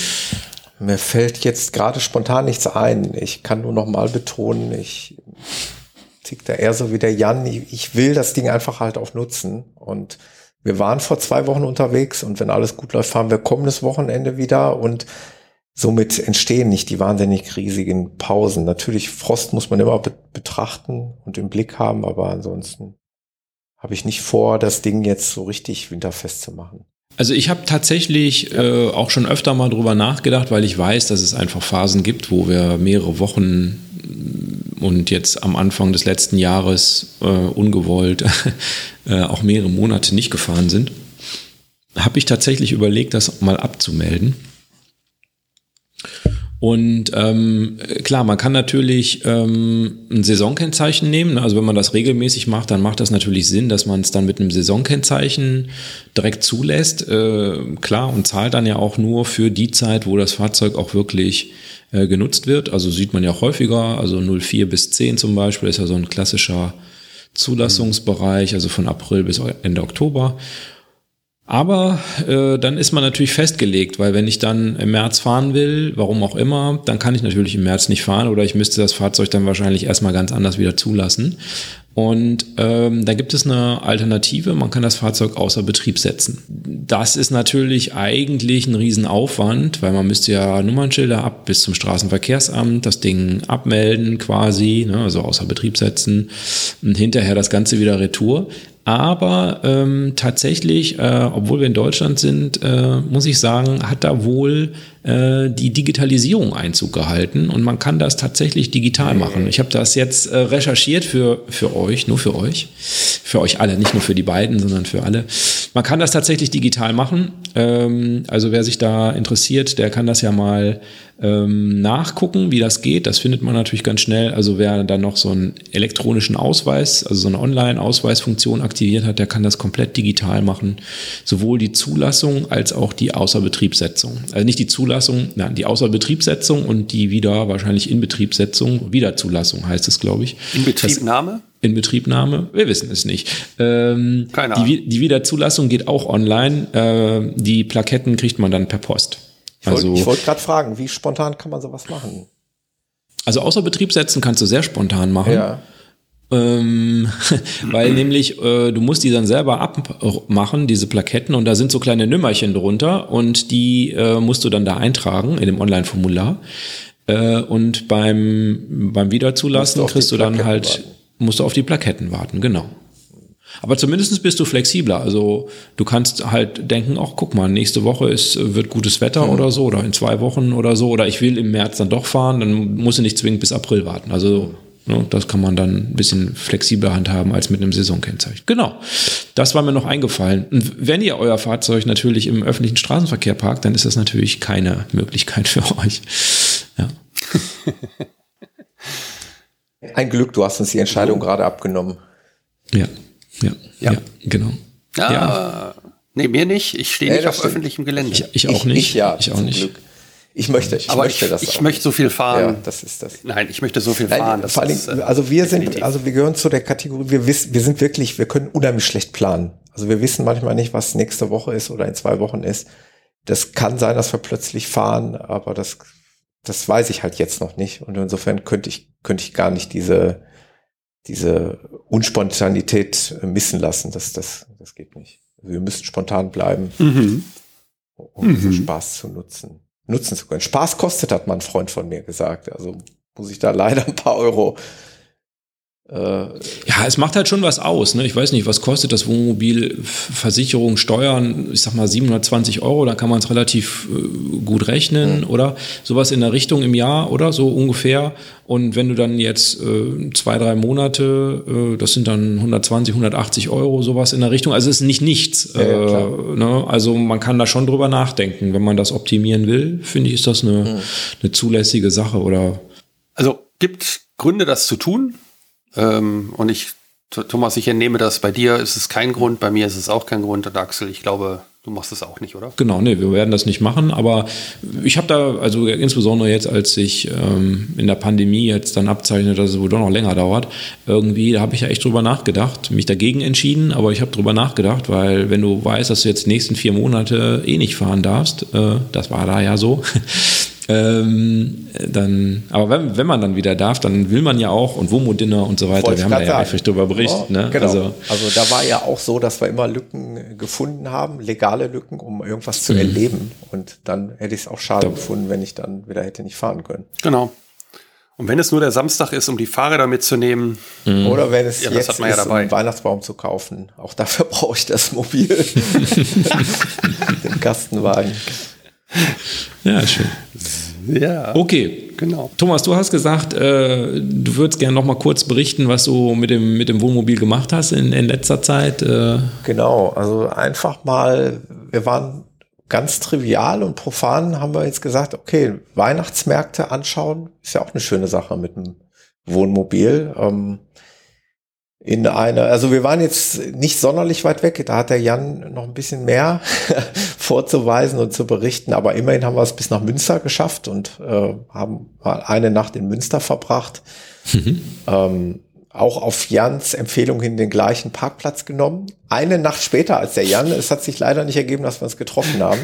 Mir fällt jetzt gerade spontan nichts ein. Ich kann nur noch mal betonen, ich tick da eher so wie der Jan. Ich will das Ding einfach halt auch nutzen. Und wir waren vor zwei Wochen unterwegs und wenn alles gut läuft, fahren wir kommendes Wochenende wieder und somit entstehen nicht die wahnsinnig riesigen Pausen. Natürlich, Frost muss man immer be betrachten und im Blick haben, aber ansonsten habe ich nicht vor, das Ding jetzt so richtig winterfest zu machen. Also ich habe tatsächlich äh, auch schon öfter mal drüber nachgedacht, weil ich weiß, dass es einfach Phasen gibt, wo wir mehrere Wochen mm, und jetzt am Anfang des letzten Jahres äh, ungewollt äh, auch mehrere Monate nicht gefahren sind. Habe ich tatsächlich überlegt, das mal abzumelden und ähm, klar, man kann natürlich ähm, ein Saisonkennzeichen nehmen. Also wenn man das regelmäßig macht, dann macht das natürlich Sinn, dass man es dann mit einem Saisonkennzeichen direkt zulässt. Äh, klar, und zahlt dann ja auch nur für die Zeit, wo das Fahrzeug auch wirklich äh, genutzt wird. Also sieht man ja auch häufiger, also 04 bis 10 zum Beispiel ist ja so ein klassischer Zulassungsbereich, also von April bis Ende Oktober. Aber äh, dann ist man natürlich festgelegt, weil wenn ich dann im März fahren will, warum auch immer, dann kann ich natürlich im März nicht fahren oder ich müsste das Fahrzeug dann wahrscheinlich erstmal ganz anders wieder zulassen. Und ähm, da gibt es eine Alternative, man kann das Fahrzeug außer Betrieb setzen. Das ist natürlich eigentlich ein Riesenaufwand, weil man müsste ja Nummernschilder ab bis zum Straßenverkehrsamt, das Ding abmelden quasi, ne, also außer Betrieb setzen und hinterher das Ganze wieder retour. Aber ähm, tatsächlich, äh, obwohl wir in Deutschland sind, äh, muss ich sagen, hat da wohl äh, die Digitalisierung Einzug gehalten und man kann das tatsächlich digital machen. Ich habe das jetzt äh, recherchiert für, für euch, nur für euch, für euch alle, nicht nur für die beiden, sondern für alle. Man kann das tatsächlich digital machen. Ähm, also wer sich da interessiert, der kann das ja mal ähm, nachgucken, wie das geht. Das findet man natürlich ganz schnell. Also wer dann noch so einen elektronischen Ausweis, also so eine Online-Ausweisfunktion aktiviert hat, der kann das komplett digital machen. Sowohl die Zulassung als auch die Außerbetriebssetzung. Also nicht die Zulassung, nein, die Außerbetriebssetzung und die wieder wahrscheinlich Inbetriebssetzung, Wiederzulassung heißt es, glaube ich. Inbetriebnahme? Das, Inbetriebnahme? Wir wissen es nicht. Ähm, Keine Ahnung. Die, die Wiederzulassung geht auch online. Äh, die Plaketten kriegt man dann per Post. Ich wollte also, wollt gerade fragen, wie spontan kann man sowas machen? Also außer Betrieb setzen kannst du sehr spontan machen. Ja. Ähm, weil nämlich äh, du musst die dann selber abmachen, diese Plaketten, und da sind so kleine Nümmerchen drunter und die äh, musst du dann da eintragen in dem Online-Formular. Äh, und beim, beim Wiederzulassen kriegst du dann halt, warten. Musst du auf die Plaketten warten, genau. Aber zumindest bist du flexibler. Also du kannst halt denken, ach guck mal, nächste Woche ist, wird gutes Wetter mhm. oder so, oder in zwei Wochen oder so, oder ich will im März dann doch fahren, dann muss ich nicht zwingend bis April warten. Also ne, das kann man dann ein bisschen flexibler handhaben als mit einem Saisonkennzeichen. Genau. Das war mir noch eingefallen. Und wenn ihr euer Fahrzeug natürlich im öffentlichen Straßenverkehr parkt, dann ist das natürlich keine Möglichkeit für euch. Ja. Ein Glück, du hast uns die Entscheidung gerade abgenommen. Ja. Ja, ja, ja genau. Ah, ja. Nee, mir nicht. Ich stehe nee, nicht auf stimmt. öffentlichem Gelände. Ich, ich auch nicht. Ich, ja, ich auch nicht. Glück. Ich möchte, ich Aber möchte ich, das. Ich auch. möchte so viel fahren. Ja, das ist das. Nein, ich möchte so viel Nein, fahren. vor allem, ist, äh, also wir definitiv. sind, also wir gehören zu der Kategorie. Wir wissen, wir sind wirklich, wir können unheimlich schlecht planen. Also wir wissen manchmal nicht, was nächste Woche ist oder in zwei Wochen ist. Das kann sein, dass wir plötzlich fahren, aber das, das weiß ich halt jetzt noch nicht. Und insofern könnte ich, könnte ich gar nicht diese, diese Unspontanität missen lassen. Das, das, das geht nicht. Wir müssen spontan bleiben, mhm. um mhm. Spaß zu nutzen, nutzen zu können. Spaß kostet, hat mein Freund von mir gesagt. Also muss ich da leider ein paar Euro äh, ja, es macht halt schon was aus. Ne? Ich weiß nicht, was kostet das Wohnmobil, Versicherung, Steuern, ich sag mal 720 Euro, da kann man es relativ äh, gut rechnen mhm. oder sowas in der Richtung im Jahr oder so ungefähr. Und wenn du dann jetzt äh, zwei, drei Monate, äh, das sind dann 120, 180 Euro, sowas in der Richtung. Also es ist nicht nichts. Ja, ja, äh, ne? Also man kann da schon drüber nachdenken. Wenn man das optimieren will, finde ich, ist das eine, mhm. eine zulässige Sache oder. Also gibt Gründe, das zu tun. Ähm, und ich, Thomas, ich entnehme das, bei dir ist es kein Grund, bei mir ist es auch kein Grund. Und Axel, ich glaube, du machst es auch nicht, oder? Genau, nee, wir werden das nicht machen. Aber ich habe da, also insbesondere jetzt, als sich ähm, in der Pandemie jetzt dann abzeichnet, dass es wohl doch noch länger dauert, irgendwie, da habe ich ja echt drüber nachgedacht, mich dagegen entschieden, aber ich habe drüber nachgedacht, weil wenn du weißt, dass du jetzt die nächsten vier Monate eh nicht fahren darfst, äh, das war da ja so, Ähm, dann, aber wenn, wenn man dann wieder darf, dann will man ja auch und Womo-Dinner und so weiter. Wollte wir haben da ja eifrig drüber berichtet. Ja, ne? Genau. Also, also da war ja auch so, dass wir immer Lücken gefunden haben, legale Lücken, um irgendwas zu mhm. erleben. Und dann hätte ich es auch schade da, gefunden, wenn ich dann wieder hätte nicht fahren können. Genau. Und wenn es nur der Samstag ist, um die Fahrräder mitzunehmen. Mhm. Oder wenn es ja, jetzt ist, ja um einen Weihnachtsbaum zu kaufen. Auch dafür brauche ich das Mobil. Den Kastenwagen. Ja, schön. Ja. Okay. Genau. Thomas, du hast gesagt, äh, du würdest gerne noch mal kurz berichten, was du mit dem, mit dem Wohnmobil gemacht hast in, in letzter Zeit. Äh. Genau, also einfach mal, wir waren ganz trivial und profan, haben wir jetzt gesagt, okay, Weihnachtsmärkte anschauen, ist ja auch eine schöne Sache mit dem Wohnmobil. Ähm, in eine, also wir waren jetzt nicht sonderlich weit weg, da hat der Jan noch ein bisschen mehr vorzuweisen und zu berichten, aber immerhin haben wir es bis nach Münster geschafft und äh, haben mal eine Nacht in Münster verbracht. Mhm. Ähm, auch auf Jans Empfehlung hin den gleichen Parkplatz genommen. Eine Nacht später als der Jan, es hat sich leider nicht ergeben, dass wir uns getroffen haben.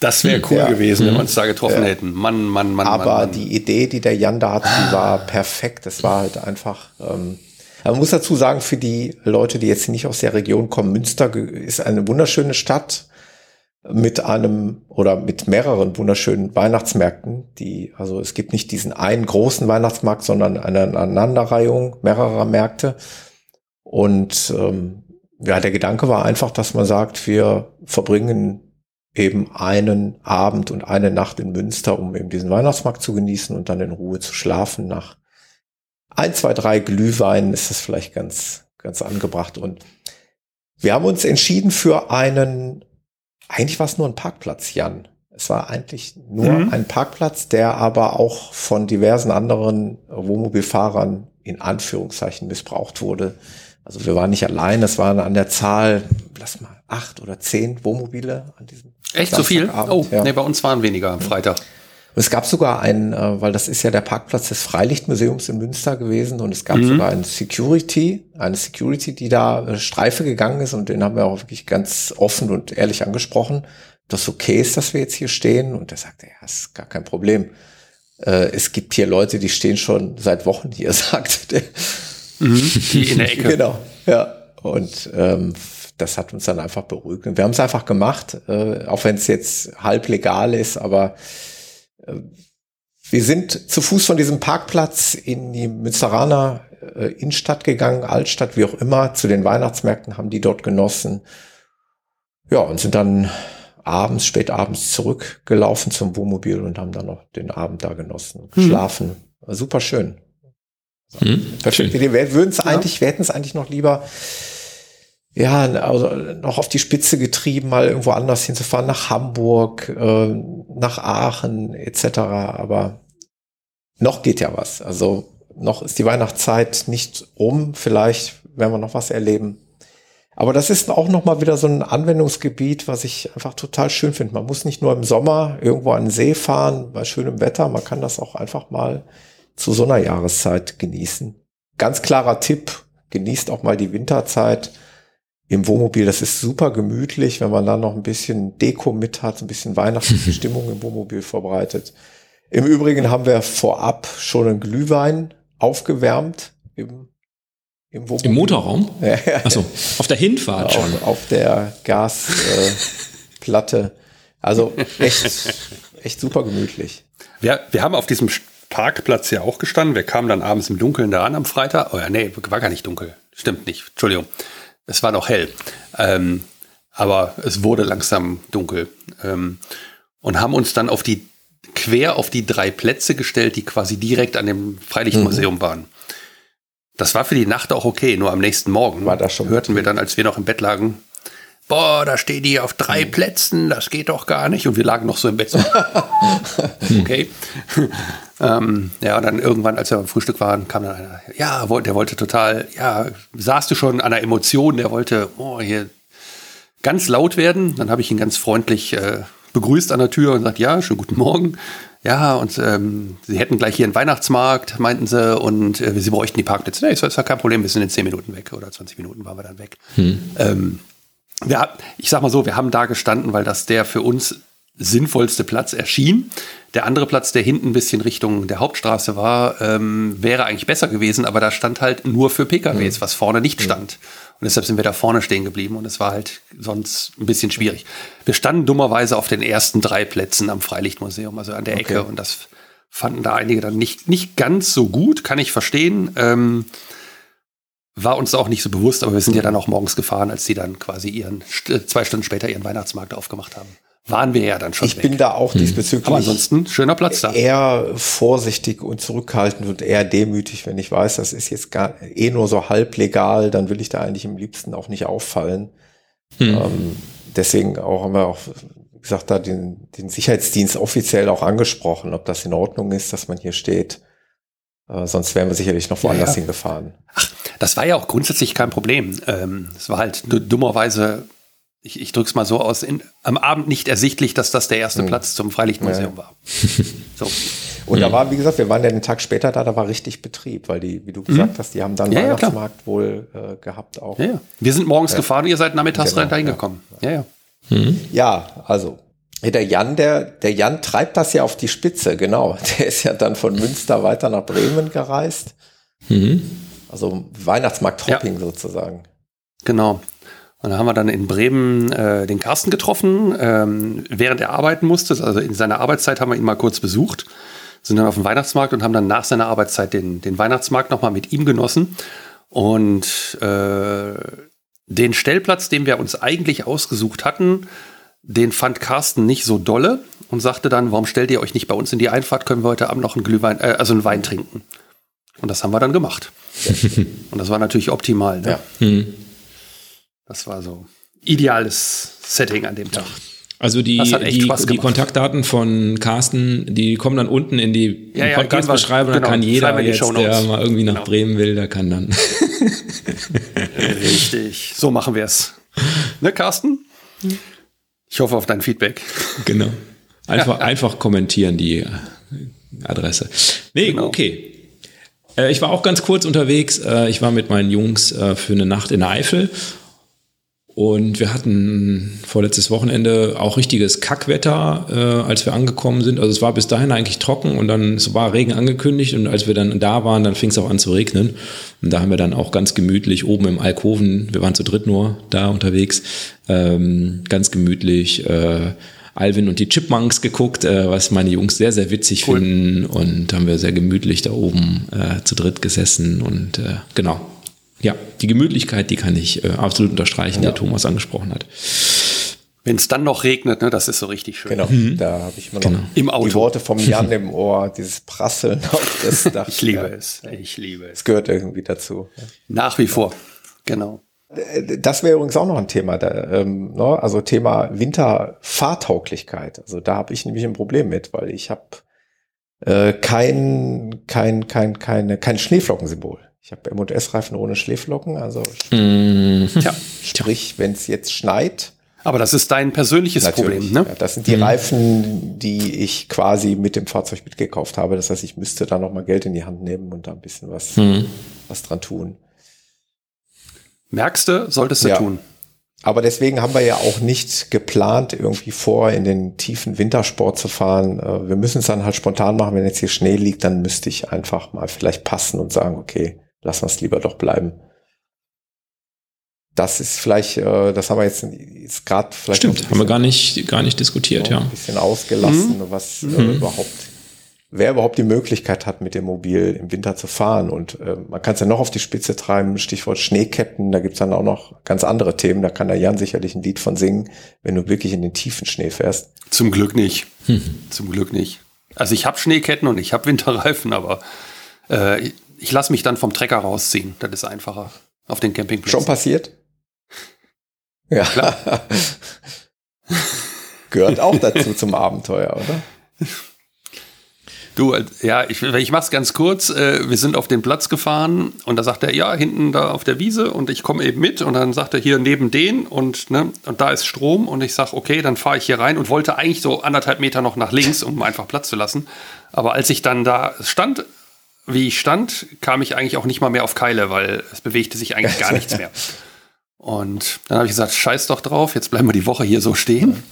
Das wäre cool ja. gewesen, wenn wir uns da getroffen ja. hätten. Mann, Mann, Mann. Aber Mann, Mann. die Idee, die der Jan da hatte, die war perfekt. Das war halt einfach ähm, man muss dazu sagen, für die Leute, die jetzt nicht aus der Region kommen, Münster ist eine wunderschöne Stadt mit einem oder mit mehreren wunderschönen Weihnachtsmärkten, die, also es gibt nicht diesen einen großen Weihnachtsmarkt, sondern eine Aneinanderreihung mehrerer Märkte. Und ähm, ja, der Gedanke war einfach, dass man sagt, wir verbringen eben einen Abend und eine Nacht in Münster, um eben diesen Weihnachtsmarkt zu genießen und dann in Ruhe zu schlafen nach ein, zwei, drei Glühweinen ist das vielleicht ganz, ganz angebracht. Und wir haben uns entschieden für einen, eigentlich war es nur ein Parkplatz, Jan. Es war eigentlich nur mhm. ein Parkplatz, der aber auch von diversen anderen Wohnmobilfahrern in Anführungszeichen missbraucht wurde. Also wir waren nicht allein, es waren an der Zahl, lass mal, acht oder zehn Wohnmobile an diesem Echt so viel? Oh, ja. nee, bei uns waren weniger am Freitag. Es gab sogar einen, äh, weil das ist ja der Parkplatz des Freilichtmuseums in Münster gewesen und es gab mhm. sogar einen Security, eine Security, die da äh, Streife gegangen ist und den haben wir auch wirklich ganz offen und ehrlich angesprochen, dass okay ist, dass wir jetzt hier stehen und der sagte, ja, ist gar kein Problem. Äh, es gibt hier Leute, die stehen schon seit Wochen hier, sagt der. Mhm, die in der Ecke. genau, ja. Und ähm, das hat uns dann einfach beruhigt. Und wir haben es einfach gemacht, äh, auch wenn es jetzt halb legal ist, aber wir sind zu Fuß von diesem Parkplatz in die Münsteraner äh, Innenstadt gegangen, Altstadt, wie auch immer, zu den Weihnachtsmärkten haben die dort genossen. Ja, und sind dann abends, spät abends zurückgelaufen zum Wohnmobil und haben dann noch den Abend da genossen, geschlafen. Mhm. Super schön. Mhm. Perfekt. Wir würden es eigentlich, wir hätten es eigentlich noch lieber ja, also noch auf die Spitze getrieben, mal irgendwo anders hinzufahren, nach Hamburg, äh, nach Aachen etc. Aber noch geht ja was. Also noch ist die Weihnachtszeit nicht um. Vielleicht werden wir noch was erleben. Aber das ist auch noch mal wieder so ein Anwendungsgebiet, was ich einfach total schön finde. Man muss nicht nur im Sommer irgendwo an den See fahren bei schönem Wetter. Man kann das auch einfach mal zu so einer Jahreszeit genießen. Ganz klarer Tipp. Genießt auch mal die Winterzeit im Wohnmobil. Das ist super gemütlich, wenn man dann noch ein bisschen Deko mit hat, ein bisschen weihnachtliche Stimmung im Wohnmobil verbreitet. Im Übrigen haben wir vorab schon einen Glühwein aufgewärmt im, im, Wohnmobil. Im Motorraum? Ja, ja. Achso, auf der Hinfahrt schon. Auf, auf der Gasplatte. Äh, also echt, echt super gemütlich. Wir, wir haben auf diesem Parkplatz ja auch gestanden. Wir kamen dann abends im Dunkeln da an am Freitag. Oh ja, nee, war gar nicht dunkel. Stimmt nicht. Entschuldigung. Es war noch hell. Ähm, aber es wurde langsam dunkel. Ähm, und haben uns dann auf die, quer auf die drei Plätze gestellt, die quasi direkt an dem Freilichtmuseum mhm. waren. Das war für die Nacht auch okay, nur am nächsten Morgen hörten wir dann, als wir noch im Bett lagen, boah, da stehen die auf drei mhm. Plätzen, das geht doch gar nicht. Und wir lagen noch so im Bett. So. okay. ähm, ja, und dann irgendwann, als wir beim Frühstück waren, kam dann einer, ja, der wollte total, ja, saßt du schon an der Emotion, der wollte, oh, hier ganz laut werden. Dann habe ich ihn ganz freundlich äh, begrüßt an der Tür und sagt, ja, schönen guten Morgen. Ja, und ähm, sie hätten gleich hier einen Weihnachtsmarkt, meinten sie, und äh, sie bräuchten die Parkplätze. Nee, das ist ja kein Problem, wir sind in 10 Minuten weg oder 20 Minuten waren wir dann weg. Hm. Ähm, wir, ich sag mal so, wir haben da gestanden, weil das der für uns sinnvollste Platz erschien. Der andere Platz, der hinten ein bisschen Richtung der Hauptstraße war, ähm, wäre eigentlich besser gewesen, aber da stand halt nur für PKWs, mhm. was vorne nicht stand. Und deshalb sind wir da vorne stehen geblieben und es war halt sonst ein bisschen schwierig. Wir standen dummerweise auf den ersten drei Plätzen am Freilichtmuseum, also an der Ecke und das fanden da einige dann nicht, nicht ganz so gut, kann ich verstehen. Ähm, war uns auch nicht so bewusst, aber wir sind ja dann auch morgens gefahren, als sie dann quasi ihren, zwei Stunden später ihren Weihnachtsmarkt aufgemacht haben. Waren wir ja dann schon. Ich weg. bin da auch hm. diesbezüglich. Aber ansonsten schöner Platz da. Eher vorsichtig und zurückhaltend und eher demütig, wenn ich weiß, das ist jetzt gar eh nur so halb legal, dann will ich da eigentlich im liebsten auch nicht auffallen. Hm. Ähm, deswegen auch haben wir auch, wie gesagt, da den, den Sicherheitsdienst offiziell auch angesprochen, ob das in Ordnung ist, dass man hier steht. Äh, sonst wären wir sicherlich noch woanders ja, hingefahren. Ach, das war ja auch grundsätzlich kein Problem. Ähm, es war halt dummerweise, ich, ich drücke es mal so aus, in, am Abend nicht ersichtlich, dass das der erste hm. Platz zum Freilichtmuseum ja. war. so. Und da hm. war, wie gesagt, wir waren ja einen Tag später da, da war richtig Betrieb, weil die, wie du gesagt hm. hast, die haben dann ja, Weihnachtsmarkt ja, wohl äh, gehabt auch. Ja, Wir sind morgens äh, gefahren und ihr seid nachmittags genau, dahin gekommen. Ja, ja. Mhm. Ja, also der Jan, der, der Jan treibt das ja auf die Spitze, genau. Der ist ja dann von Münster weiter nach Bremen gereist. Mhm. Also Weihnachtsmarkt-Hopping ja. sozusagen. Genau. Und da haben wir dann in Bremen äh, den Carsten getroffen, ähm, während er arbeiten musste. Also in seiner Arbeitszeit haben wir ihn mal kurz besucht, sind dann auf dem Weihnachtsmarkt und haben dann nach seiner Arbeitszeit den, den Weihnachtsmarkt nochmal mit ihm genossen. Und äh, den Stellplatz, den wir uns eigentlich ausgesucht hatten, den fand Carsten nicht so dolle und sagte dann, warum stellt ihr euch nicht bei uns in die Einfahrt, können wir heute Abend noch einen Glühwein, äh, also einen Wein trinken. Und das haben wir dann gemacht. Und das war natürlich optimal. Ne? Ja. Mhm. Das war so ideales Setting an dem Tag. Also die, die, die, Kontaktdaten von Carsten, die kommen dann unten in die ja, ja, Podcast-Beschreibung. Genau, da kann jeder jetzt, der mal irgendwie nach genau. Bremen will, der kann dann. Richtig, so machen wir es. Ne, Carsten? Ich hoffe auf dein Feedback. Genau. Einfach, einfach kommentieren die Adresse. Nee, genau. okay. Äh, ich war auch ganz kurz unterwegs. Äh, ich war mit meinen Jungs äh, für eine Nacht in Eifel und wir hatten vorletztes Wochenende auch richtiges Kackwetter, äh, als wir angekommen sind. Also es war bis dahin eigentlich trocken und dann es war Regen angekündigt und als wir dann da waren, dann fing es auch an zu regnen. Und da haben wir dann auch ganz gemütlich oben im Alkoven, wir waren zu dritt nur da unterwegs, ähm, ganz gemütlich äh, Alvin und die Chipmunks geguckt, äh, was meine Jungs sehr, sehr witzig cool. finden und haben wir sehr gemütlich da oben äh, zu dritt gesessen und äh, genau, ja, die Gemütlichkeit, die kann ich äh, absolut unterstreichen, ja. der Thomas angesprochen hat. Wenn es dann noch regnet, ne, das ist so richtig schön. Genau, mhm. da habe ich immer noch genau. Im Auto. die Worte vom Jan im Ohr, dieses Prasseln auf das Dach. ich liebe es, ich liebe es. Es gehört irgendwie dazu. Nach wie vor, genau. Das wäre übrigens auch noch ein Thema, da, ähm, ne? also Thema Winterfahrtauglichkeit. Also da habe ich nämlich ein Problem mit, weil ich habe äh, kein, kein, kein, keine, kein Schneeflockensymbol. Ich habe M&S-Reifen ohne Schläflocken, also mm, ja. sprich, wenn es jetzt schneit. Aber das ist dein persönliches Problem, ne? Ja, das sind die mhm. Reifen, die ich quasi mit dem Fahrzeug mitgekauft habe. Das heißt, ich müsste da noch mal Geld in die Hand nehmen und da ein bisschen was, mhm. was dran tun. Merkst du, solltest du ja. tun. Aber deswegen haben wir ja auch nicht geplant, irgendwie vor in den tiefen Wintersport zu fahren. Äh, wir müssen es dann halt spontan machen. Wenn jetzt hier Schnee liegt, dann müsste ich einfach mal vielleicht passen und sagen, okay, lassen wir es lieber doch bleiben. Das ist vielleicht, äh, das haben wir jetzt, jetzt gerade vielleicht. Stimmt, haben wir gar nicht, gar nicht diskutiert, ja. Ein bisschen ausgelassen, mhm. was äh, mhm. überhaupt, wer überhaupt die Möglichkeit hat, mit dem Mobil im Winter zu fahren. Und äh, man kann es ja noch auf die Spitze treiben, Stichwort Schneeketten, da gibt's dann auch noch ganz andere Themen. Da kann der Jan sicherlich ein Lied von singen, wenn du wirklich in den tiefen Schnee fährst. Zum Glück nicht. Hm. Zum Glück nicht. Also ich habe Schneeketten und ich habe Winterreifen, aber äh, ich lasse mich dann vom Trecker rausziehen. Das ist einfacher auf den Campingplatz. Schon passiert? Ja. Klar. Gehört auch dazu zum Abenteuer, oder? Du, ja, ich, ich mach's ganz kurz. Äh, wir sind auf den Platz gefahren und da sagt er, ja, hinten da auf der Wiese und ich komme eben mit und dann sagt er hier neben den und, ne, und da ist Strom und ich sag, okay, dann fahre ich hier rein und wollte eigentlich so anderthalb Meter noch nach links, um einfach Platz zu lassen. Aber als ich dann da stand wie ich stand, kam ich eigentlich auch nicht mal mehr auf Keile, weil es bewegte sich eigentlich gar nichts mehr. Und dann habe ich gesagt, scheiß doch drauf, jetzt bleiben wir die Woche hier so stehen.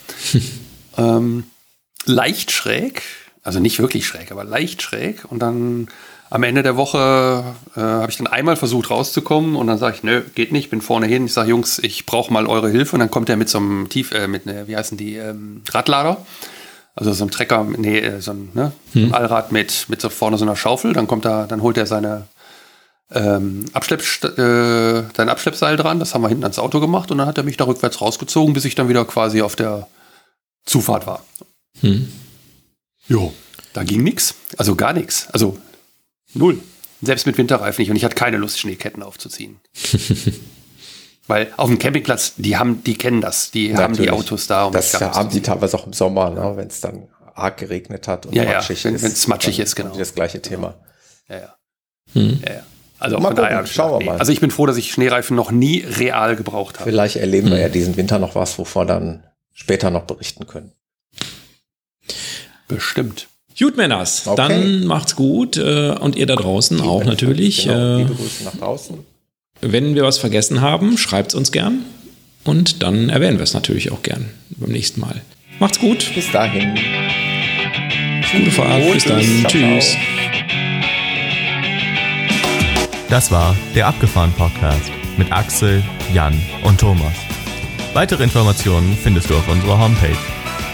ähm, leicht schräg, also nicht wirklich schräg, aber leicht schräg. Und dann am Ende der Woche äh, habe ich dann einmal versucht rauszukommen und dann sage ich, nö, geht nicht, bin vorne hin. Ich sage, Jungs, ich brauche mal eure Hilfe. Und dann kommt er mit so einem Tief, äh, mit, ne, wie heißen die, ähm, Radlader. Also so ein Trecker, nee, äh, so ein, ne, hm. Allrad mit, mit so vorne so einer Schaufel, dann kommt er, dann holt er seine ähm, Abschlepp, äh, sein Abschleppseil dran, das haben wir hinten ans Auto gemacht und dann hat er mich da rückwärts rausgezogen, bis ich dann wieder quasi auf der Zufahrt war. Hm. Jo, da ging nichts, also gar nichts, also null. Selbst mit Winterreifen nicht und ich hatte keine Lust, Schneeketten aufzuziehen. Weil auf dem Campingplatz, die haben, die kennen das, die Natürlich. haben die Autos da. Um das, haben die teilweise auch im Sommer, ne, wenn es dann arg geregnet hat und ja, matschig ja, wenn, ist. Wenn es matschig ist, genau. Das gleiche Thema. Ja, ja. Hm. ja, ja. Also mal gucken, daher, schauen wir mal. Also ich bin froh, dass ich Schneereifen noch nie real gebraucht habe. Vielleicht erleben hm. wir ja diesen Winter noch was, wovon wir dann später noch berichten können. Bestimmt. Gut, Männers, okay. dann macht's gut äh, und ihr da draußen Liebe auch natürlich. Genau, äh, liebe Grüße nach draußen. Wenn wir was vergessen haben, schreibt es uns gern. Und dann erwähnen wir es natürlich auch gern beim nächsten Mal. Macht's gut. Bis dahin. Gute Fahrt. Bis dann. Tschüss. Das war der Abgefahren Podcast mit Axel, Jan und Thomas. Weitere Informationen findest du auf unserer Homepage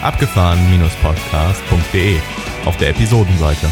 abgefahren-podcast.de auf der Episodenseite.